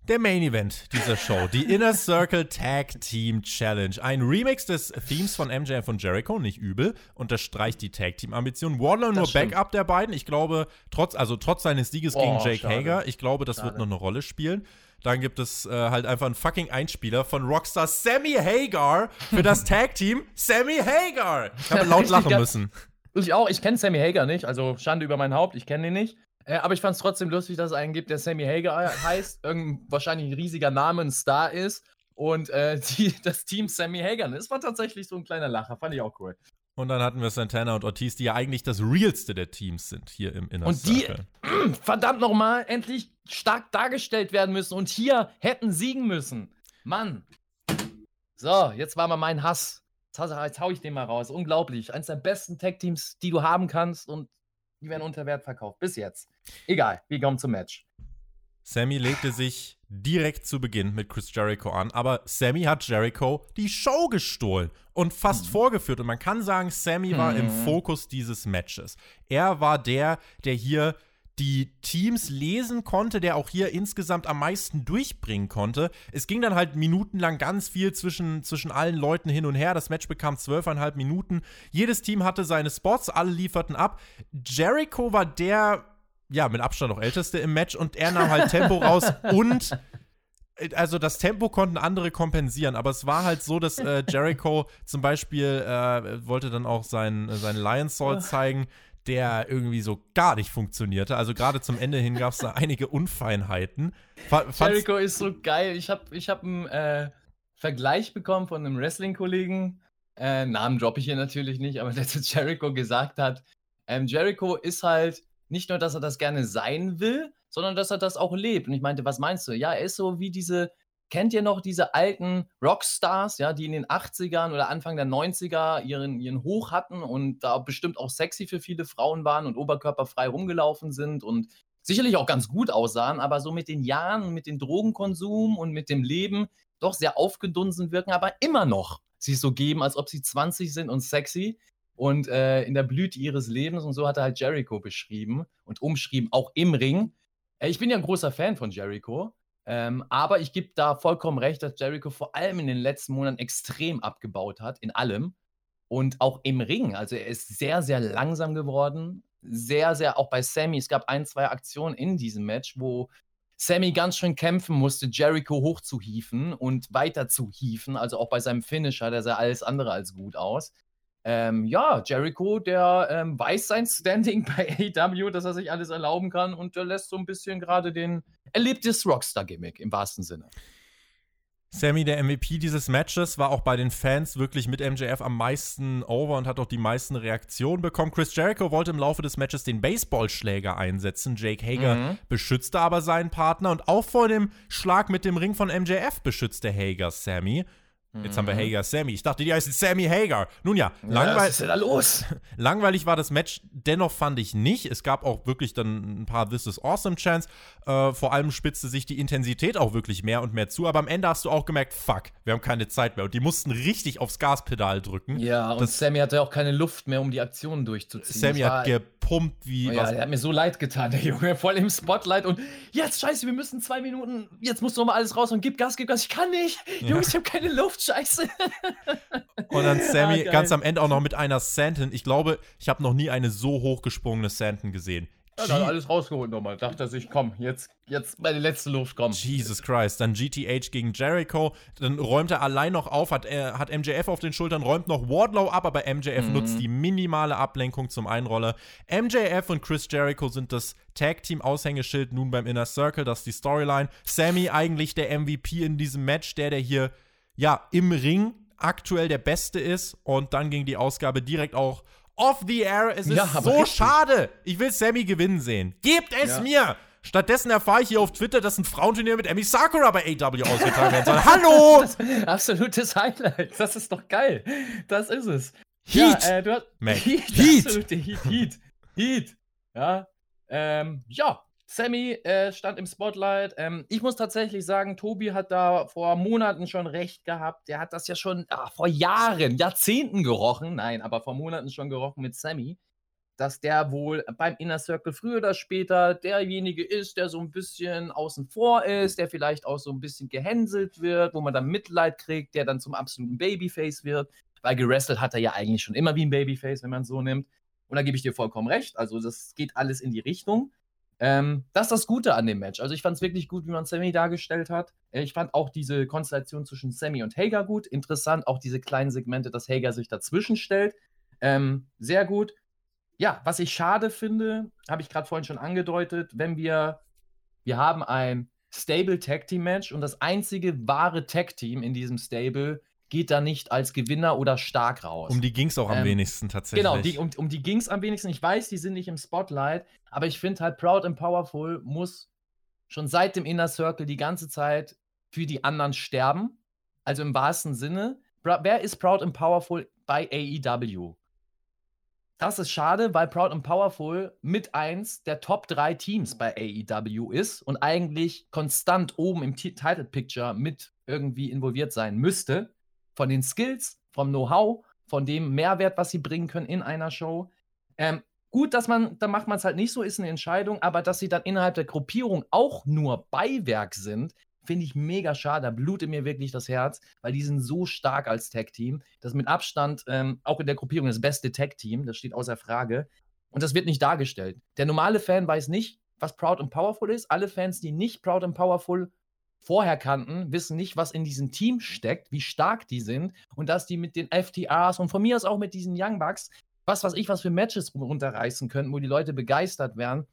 Speaker 2: Der Main Event dieser Show, die Inner Circle Tag Team Challenge. Ein Remix des Themes von MJF und Jericho, nicht übel, unterstreicht die Tag Team Ambition. Wardlow nur. Backup der beiden. Ich glaube, trotz, also trotz seines Sieges
Speaker 1: Oh,
Speaker 2: gegen Jake
Speaker 1: schade.
Speaker 2: Hager, ich glaube, das wird
Speaker 1: Schade.
Speaker 2: noch eine Rolle spielen. Dann gibt es äh, halt einfach einen fucking Einspieler von Rockstar Sammy Hagar für das Tag Team Sammy Hagar. Ich habe laut [laughs] lachen müssen.
Speaker 1: Ich auch, ich kenne Sammy Hager nicht, also Schande über mein Haupt, ich kenne ihn nicht. Äh, aber ich fand es trotzdem lustig, dass es einen gibt, der Sammy Hager heißt, irgendein wahrscheinlich ein riesiger Name, ein Star ist und äh, [laughs] die, das Team Sammy Hagar. Das war tatsächlich so ein kleiner Lacher, fand ich auch cool.
Speaker 2: Und dann hatten wir Santana und Ortiz, die ja eigentlich das realste der Teams sind hier im Inner
Speaker 1: Und die-
Speaker 2: Circle. [clears throat]
Speaker 1: Verdammt nochmal, endlich stark dargestellt werden müssen und hier hätten siegen müssen. Mann. So, jetzt war mal mein Hass. Jetzt, hau- jetzt hau ich den mal raus. Unglaublich. Eins der besten Tag-Teams, die du haben kannst und die werden unter Wert verkauft. Bis jetzt. Egal, wir kommen zum Match.
Speaker 2: Sammy legte sich direkt zu Beginn mit Chris Jericho an, aber Sammy hat Jericho die Show gestohlen und fast vorgeführt. Und man kann sagen, Sammy war im
Speaker 1: Mhm.
Speaker 2: Fokus dieses Matches. Er war der, der hier die Teams lesen konnte, der auch hier insgesamt am meisten durchbringen konnte. Es ging dann halt minutenlang ganz viel zwischen, zwischen allen Leuten hin und her. Das Match bekam zwölfeinhalb Minuten. Jedes Team hatte seine Spots, alle lieferten ab. Jericho war der, ja, mit Abstand noch älteste im Match und er nahm halt Tempo [laughs] raus und äh, also das Tempo konnten andere kompensieren, aber es war halt so, dass äh, Jericho zum Beispiel äh, wollte dann auch seinen, seinen Lion Salt zeigen, der irgendwie so gar nicht funktionierte. Also gerade zum Ende hin gab es da einige Unfeinheiten. Fand's-
Speaker 1: Jericho ist so geil. Ich habe ich hab einen äh, Vergleich bekommen von einem Wrestling-Kollegen. Äh, Namen droppe ich hier natürlich nicht, aber [laughs] der zu Jericho gesagt hat: ähm, Jericho ist halt nicht nur, dass er das gerne sein will, sondern dass er das auch lebt. Und ich meinte, was meinst du? Ja, er ist so wie diese. Kennt ihr noch diese alten Rockstars, ja, die in den 80ern oder Anfang der 90er ihren, ihren Hoch hatten und da bestimmt auch sexy für viele Frauen waren und oberkörperfrei rumgelaufen sind und sicherlich auch ganz gut aussahen, aber so mit den Jahren mit dem Drogenkonsum und mit dem Leben doch sehr aufgedunsen wirken, aber immer noch sich so geben, als ob sie 20 sind und sexy und äh, in der Blüte ihres Lebens. Und so hat er halt Jericho beschrieben und umschrieben, auch im Ring. Äh, ich bin ja ein großer Fan von Jericho, ähm, aber ich gebe da vollkommen recht, dass Jericho vor allem in den letzten Monaten extrem abgebaut hat, in allem. Und auch im Ring. Also er ist sehr, sehr langsam geworden. Sehr, sehr, auch bei Sammy. Es gab ein, zwei Aktionen in diesem Match, wo Sammy ganz schön kämpfen musste, Jericho hochzuhieven und weiter zu hieven. Also auch bei seinem Finisher, der sah alles andere als gut aus. Ähm, ja, Jericho, der ähm, weiß sein Standing [laughs] bei AEW, dass er sich alles erlauben kann und der lässt so ein bisschen gerade den, er lebt das Rockstar-Gimmick im wahrsten Sinne.
Speaker 2: Sammy, der MVP dieses Matches, war auch bei den Fans wirklich mit MJF am meisten over und hat auch die meisten Reaktionen bekommen. Chris Jericho wollte im Laufe des Matches den Baseballschläger einsetzen. Jake Hager
Speaker 1: Mhm.
Speaker 2: beschützte aber seinen Partner und auch vor dem Schlag mit dem Ring von MJF beschützte Hager Sammy. Jetzt haben wir Hager Sammy. Ich dachte, die heißen Sammy Hager. Nun ja,
Speaker 1: Ja,
Speaker 2: langweilig.
Speaker 1: was ist denn da los? [laughs]
Speaker 2: Langweilig war das Match, dennoch fand ich nicht. Es gab auch wirklich dann ein paar This is Awesome Chants. Äh, vor allem spitzte sich die Intensität auch wirklich mehr und mehr zu. Aber am Ende hast du auch gemerkt, fuck, wir haben keine Zeit mehr. Und die mussten richtig aufs Gaspedal drücken.
Speaker 1: Ja, und
Speaker 2: Das-
Speaker 1: Sammy hatte auch keine Luft mehr, um die Aktionen durchzuziehen.
Speaker 2: Sammy hat gepumpt wie
Speaker 1: Oh ja,
Speaker 2: was.
Speaker 1: der hat mir so leid getan, der Junge, voll im Spotlight und jetzt, scheiße, wir müssen zwei Minuten, jetzt muss noch mal alles raus und gib Gas, gib Gas, ich kann nicht,
Speaker 2: Ja.
Speaker 1: Jungs, ich habe keine Luft, scheiße. [laughs]
Speaker 2: Und dann Sammy
Speaker 1: Ah,
Speaker 2: ganz am Ende auch noch mit einer Santon. Ich glaube, ich habe noch nie eine so hochgesprungene Santon gesehen.
Speaker 1: Ja, dann alles rausgeholt nochmal, dachte er sich, komm, jetzt, jetzt meine letzte Luft, komm.
Speaker 2: Jesus Christ. Dann GTH gegen Jericho. Dann räumt er allein noch auf, hat, äh, hat MJF auf den Schultern, räumt noch Wardlow ab, aber MJF
Speaker 1: Mhm.
Speaker 2: nutzt die minimale Ablenkung zum Einroller. MJF und Chris Jericho sind das Tag-Team-Aushängeschild nun beim Inner Circle. Das ist die Storyline. Sammy eigentlich der MVP in diesem Match, der, der hier, ja, im Ring aktuell der Beste ist. Und dann ging die Ausgabe direkt auch off the air. Es ist
Speaker 1: Ja,
Speaker 2: so
Speaker 1: richtig.
Speaker 2: schade. Ich will Sammy gewinnen sehen. Gebt es
Speaker 1: Ja.
Speaker 2: mir! Stattdessen erfahre ich hier auf Twitter, dass ein Frauenturnier mit Emi Sakura bei AW ausgetragen werden soll. Hallo! [laughs]
Speaker 1: Das, absolutes Highlight, das ist doch geil, das ist es.
Speaker 2: Heat.
Speaker 1: Ja, äh, du hast,
Speaker 2: Mac.
Speaker 1: Heat,
Speaker 2: Heat.
Speaker 1: Heat, Heat, Heat. Ja, ähm, ja, Sammy äh, stand im Spotlight. Ähm, ich muss tatsächlich sagen, Tobi hat da vor Monaten schon recht gehabt. Der hat das ja schon ah, vor Jahren, Jahrzehnten gerochen. Nein, aber vor Monaten schon gerochen mit Sammy. dass der wohl beim Inner Circle früher oder später derjenige ist, der so ein bisschen außen vor ist, der vielleicht auch so ein bisschen gehänselt wird, wo man dann Mitleid kriegt, der dann zum absoluten Babyface wird. Weil gerestelt hat er ja eigentlich schon immer wie ein Babyface, wenn man so nimmt. Und da gebe ich dir vollkommen recht. Also, das geht alles in die Richtung. Ähm, das ist das Gute an dem Match. Also, ich fand es wirklich gut, wie man Sammy dargestellt hat. Äh, ich fand auch diese Konstellation zwischen Sammy und Hager gut. Interessant, auch diese kleinen Segmente, dass Hager sich dazwischen stellt. Ähm, sehr gut. Ja, was ich schade finde, habe ich gerade vorhin schon angedeutet, wenn wir, wir haben ein Stable Tag Team Match und das einzige wahre Tag Team in diesem Stable geht da nicht als Gewinner oder stark raus.
Speaker 2: Um die ging es auch am ähm, wenigsten tatsächlich.
Speaker 1: Genau, die, um, um die ging es am wenigsten. Ich weiß, die sind nicht im Spotlight, aber ich finde halt Proud and Powerful muss schon seit dem Inner Circle die ganze Zeit für die anderen sterben. Also im wahrsten Sinne. Wer ist Proud and Powerful bei AEW? Das ist schade, weil Proud and Powerful mit eins der Top 3 Teams bei AEW ist und eigentlich konstant oben im Title Picture mit irgendwie involviert sein müsste von den Skills, vom Know-how, von dem Mehrwert, was sie bringen können in einer Show. Ähm, gut, dass man, da macht man es halt nicht so, ist eine Entscheidung, aber dass sie dann innerhalb der Gruppierung auch nur Beiwerk sind, finde ich mega schade. Da blutet mir wirklich das Herz, weil die sind so stark als Tag-Team. Das mit Abstand ähm, auch in der Gruppierung das beste Tag-Team, das steht außer Frage. Und das wird nicht dargestellt. Der normale Fan weiß nicht, was Proud and Powerful ist. Alle Fans, die nicht Proud and Powerful vorher kannten, wissen nicht, was in diesem Team steckt, wie stark die sind und dass die mit den FTRs und von mir aus auch mit diesen Young Bucks, was weiß ich, was für Matches runterreißen könnten, wo die Leute begeistert wären,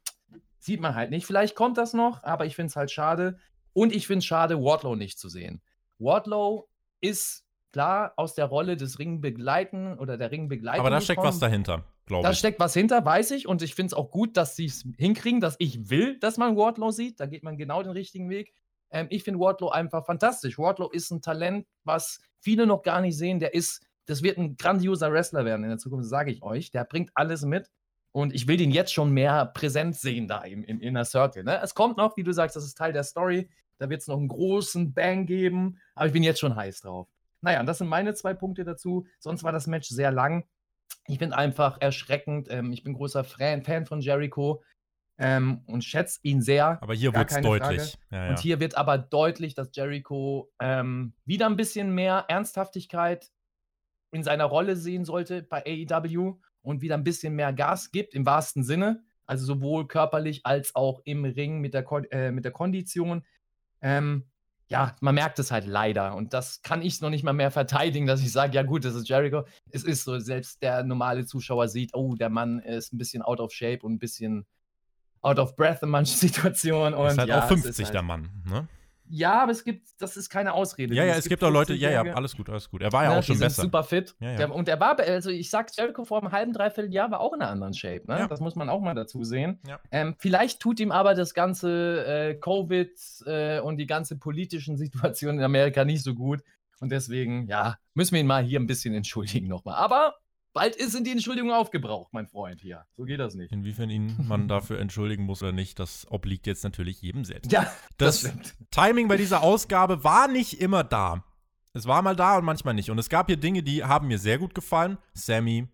Speaker 1: sieht man halt nicht. Vielleicht kommt das noch, aber ich finde es halt schade. Und ich finde es schade, Wardlow nicht zu sehen. Wardlow ist klar aus der Rolle des Ringbegleiten oder der Ringbegleitung.
Speaker 2: Aber da steckt was dahinter, glaube ich.
Speaker 1: Da steckt was hinter, weiß ich. Und ich finde es auch gut, dass sie es hinkriegen, dass ich will, dass man Wardlow sieht. Da geht man genau den richtigen Weg. Ähm, ich finde Wardlow einfach fantastisch. Wardlow ist ein Talent, was viele noch gar nicht sehen. Der ist, das wird ein grandioser Wrestler werden in der Zukunft, sage ich euch. Der bringt alles mit. Und ich will den jetzt schon mehr präsent sehen da im, im Inner Circle. Ne? Es kommt noch, wie du sagst, das ist Teil der Story. Da wird es noch einen großen Bang geben. Aber ich bin jetzt schon heiß drauf. Naja, und das sind meine zwei Punkte dazu. Sonst war das Match sehr lang. Ich bin einfach erschreckend. Ähm, ich bin großer Fan, Fan von Jericho ähm, und schätze ihn sehr.
Speaker 2: Aber hier wird es deutlich.
Speaker 1: Ja, ja. Und hier wird aber deutlich, dass Jericho ähm, wieder ein bisschen mehr Ernsthaftigkeit in seiner Rolle sehen sollte bei AEW und wieder ein bisschen mehr Gas gibt, im wahrsten Sinne. Also sowohl körperlich als auch im Ring mit der, Ko äh, mit der Kondition. Ähm, ja, man merkt es halt leider. Und das kann ich noch nicht mal mehr verteidigen, dass ich sage, ja gut, das ist Jericho. Es ist so, selbst der normale Zuschauer sieht, oh, der Mann ist ein bisschen out of shape und ein bisschen out of breath in manchen [laughs] Situationen. Und
Speaker 2: ist halt
Speaker 1: ja,
Speaker 2: auch 50 halt, der Mann, ne?
Speaker 1: Ja, aber es gibt, das ist keine Ausrede.
Speaker 2: Ja, ja, es, es gibt, gibt auch Leute, ja, ja, alles gut, alles gut. Er war ja, ja auch schon besser.
Speaker 1: super fit. Ja, ja. Der, und er war, also ich sag, Jericho vor einem halben, dreiviertel Jahr war auch in einer anderen Shape. Ne? Ja. Das muss man auch mal dazu sehen. Ähm, vielleicht tut ihm aber das ganze äh, Covid äh, und die ganze politischen Situation in Amerika nicht so gut. Und deswegen, ja, müssen wir ihn mal hier ein bisschen entschuldigen nochmal. Aber Bald sind die Entschuldigungen aufgebraucht, mein Freund hier. So geht das nicht.
Speaker 2: Inwiefern ihn man [laughs] dafür entschuldigen muss oder nicht, das obliegt jetzt natürlich jedem selbst.
Speaker 1: Ja,
Speaker 2: das, das Timing bei dieser Ausgabe war nicht immer da. Es war mal da und manchmal nicht. Und es gab hier Dinge, die haben mir sehr gut gefallen. Sammy,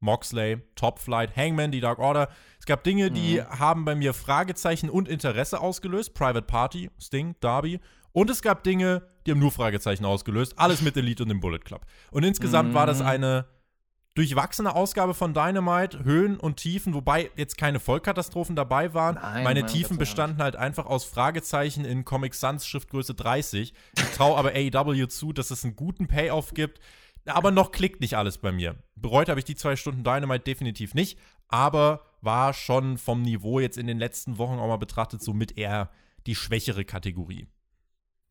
Speaker 2: Moxley, Top Flight, Hangman, die Dark Order. Es gab Dinge, die mhm. haben bei mir Fragezeichen und Interesse ausgelöst. Private Party, Sting, Darby. Und es gab Dinge, die haben nur Fragezeichen ausgelöst. Alles mit Elite und dem Bullet Club. Und insgesamt mhm. war das mhm. eine durchwachsene Ausgabe von Dynamite, Höhen und Tiefen, wobei jetzt keine Vollkatastrophen dabei waren. Nein, Meine Tiefen bestanden halt einfach aus Fragezeichen in Comic Sans Schriftgröße 30. Ich traue aber AEW zu, dass es einen guten Payoff gibt. Aber noch klickt nicht alles bei mir. Bereut habe ich die zwei Stunden Dynamite definitiv nicht, aber war schon vom Niveau jetzt in den letzten Wochen auch mal betrachtet somit eher die schwächere Kategorie.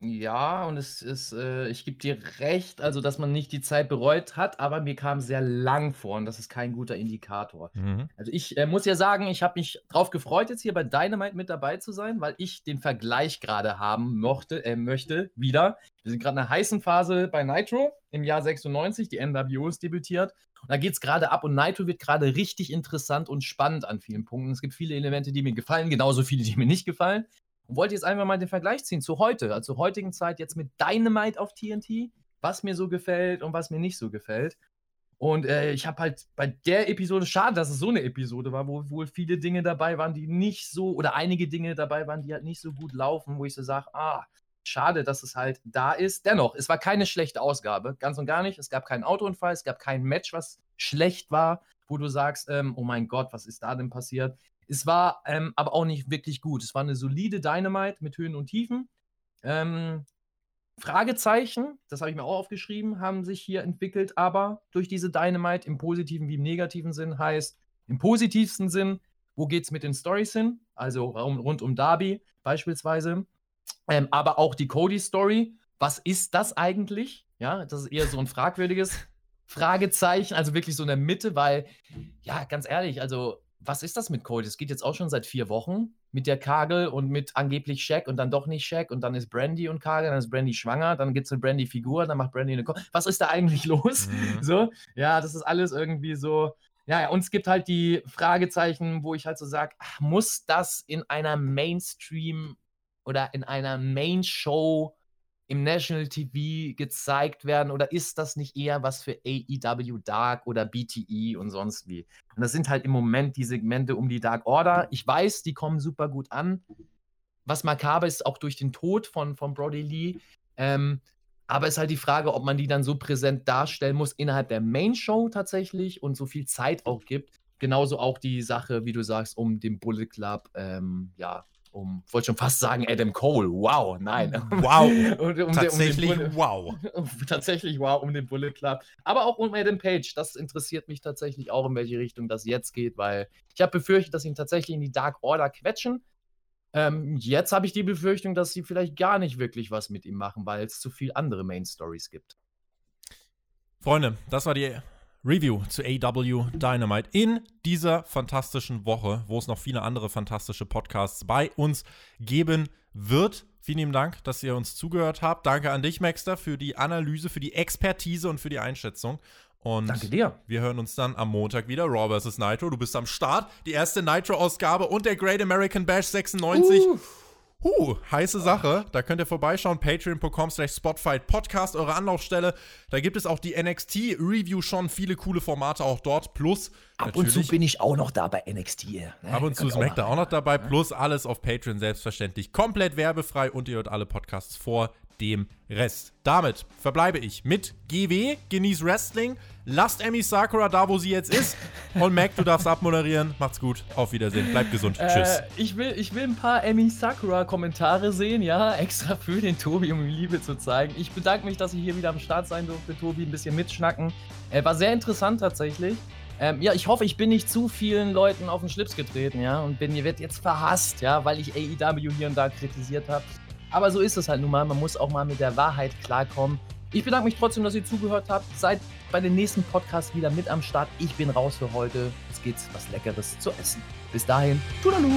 Speaker 1: Ja, und es ist, äh, ich gebe dir recht, also dass man nicht die Zeit bereut hat, aber mir kam sehr lang vor und das ist kein guter Indikator. Mhm. Also ich äh, muss ja sagen, ich habe mich drauf gefreut, jetzt hier bei Dynamite mit dabei zu sein, weil ich den Vergleich gerade haben mochte, äh, möchte, wieder. Wir sind gerade in einer heißen Phase bei Nitro im Jahr 96, die NWO ist debütiert. Und da geht es gerade ab und Nitro wird gerade richtig interessant und spannend an vielen Punkten. Es gibt viele Elemente, die mir gefallen, genauso viele, die mir nicht gefallen. Und wollte jetzt einfach mal den Vergleich ziehen zu heute, also zur heutigen Zeit jetzt mit Dynamite auf TNT, was mir so gefällt und was mir nicht so gefällt. Und äh, ich habe halt bei der Episode, schade, dass es so eine Episode war, wo wohl viele Dinge dabei waren, die nicht so, oder einige Dinge dabei waren, die halt nicht so gut laufen, wo ich so sage, ah, schade, dass es halt da ist. Dennoch, es war keine schlechte Ausgabe, ganz und gar nicht. Es gab keinen Autounfall, es gab kein Match, was schlecht war, wo du sagst, ähm, oh mein Gott, was ist da denn passiert? Es war ähm, aber auch nicht wirklich gut. Es war eine solide Dynamite mit Höhen und Tiefen. Ähm, Fragezeichen, das habe ich mir auch aufgeschrieben, haben sich hier entwickelt, aber durch diese Dynamite im positiven wie im negativen Sinn heißt, im positivsten Sinn, wo geht es mit den Stories hin? Also rund um Darby beispielsweise, ähm, aber auch die Cody-Story. Was ist das eigentlich? Ja, das ist eher so ein fragwürdiges [laughs] Fragezeichen, also wirklich so in der Mitte, weil, ja, ganz ehrlich, also was ist das mit Cody? Das geht jetzt auch schon seit vier Wochen mit der Kagel und mit angeblich Shaq und dann doch nicht Shaq und dann ist Brandy und Kagel, dann ist Brandy schwanger, dann gibt es eine Brandy-Figur, dann macht Brandy eine Ko Was ist da eigentlich [laughs] los? Mhm. So, ja, das ist alles irgendwie so. Ja, und es gibt halt die Fragezeichen, wo ich halt so sage, muss das in einer Mainstream oder in einer Main-Show im National TV gezeigt werden oder ist das nicht eher was für AEW Dark oder BTE und sonst wie? Und das sind halt im Moment die Segmente um die Dark Order. Ich weiß, die kommen super gut an. Was makaber ist, auch durch den Tod von, von Brody Lee. Ähm, aber es ist halt die Frage, ob man die dann so präsent darstellen muss innerhalb der Main Show tatsächlich und so viel Zeit auch gibt. Genauso auch die Sache, wie du sagst, um den Bullet Club, ähm, ja, um, wollte schon fast sagen Adam Cole. Wow, nein.
Speaker 2: Wow. [laughs] um, um tatsächlich
Speaker 1: den, um
Speaker 2: wow. [laughs]
Speaker 1: tatsächlich wow, um den Bullet Club. Aber auch um Adam Page. Das interessiert mich tatsächlich auch, in welche Richtung das jetzt geht, weil ich habe befürchtet, dass sie ihn tatsächlich in die Dark Order quetschen. Ähm, jetzt habe ich die Befürchtung, dass sie vielleicht gar nicht wirklich was mit ihm machen, weil es zu viel andere Main Stories gibt.
Speaker 2: Freunde, das war die Review zu AW Dynamite in dieser fantastischen Woche, wo es noch viele andere fantastische Podcasts bei uns geben wird. Vielen lieben Dank, dass ihr uns zugehört habt. Danke an dich, Maxter, für die Analyse, für die Expertise und für die Einschätzung. Und
Speaker 1: Danke dir.
Speaker 2: Wir hören uns dann am Montag wieder. Raw vs. Nitro. Du bist am Start. Die erste Nitro-Ausgabe und der Great American Bash 96. Uh. Huh, heiße Sache. Da könnt ihr vorbeischauen. Patreon.com slash Spotfight Podcast, eure Anlaufstelle. Da gibt es auch die NXT-Review schon. Viele coole Formate auch dort. Plus.
Speaker 1: Ab und zu bin ich auch noch da bei NXT.
Speaker 2: Ne? Ab und zu ist Mac da auch noch dabei. Plus alles auf Patreon selbstverständlich. Komplett werbefrei und ihr hört alle Podcasts vor dem Rest. Damit verbleibe ich mit GW. Genieß Wrestling. Lasst Emmy Sakura da, wo sie jetzt ist. Und Mac, du darfst abmoderieren. Macht's gut. Auf Wiedersehen. Bleibt gesund. Äh, Tschüss.
Speaker 1: Ich will, ich will ein paar Emmy Sakura-Kommentare sehen, ja. [laughs] Extra für den Tobi, um ihm Liebe zu zeigen. Ich bedanke mich, dass ich hier wieder am Start sein durfte, Tobi. Ein bisschen mitschnacken. Äh, war sehr interessant tatsächlich. Ähm, ja, ich hoffe, ich bin nicht zu vielen Leuten auf den Schlips getreten, ja, und bin, ihr wird jetzt verhasst, ja, weil ich AEW hier und da kritisiert habe. Aber so ist es halt nun mal. Man muss auch mal mit der Wahrheit klarkommen. Ich bedanke mich trotzdem, dass ihr zugehört habt. Seid bei den nächsten Podcasts wieder mit am Start. Ich bin raus für heute. Es geht was Leckeres zu essen. Bis dahin. Tudaloo!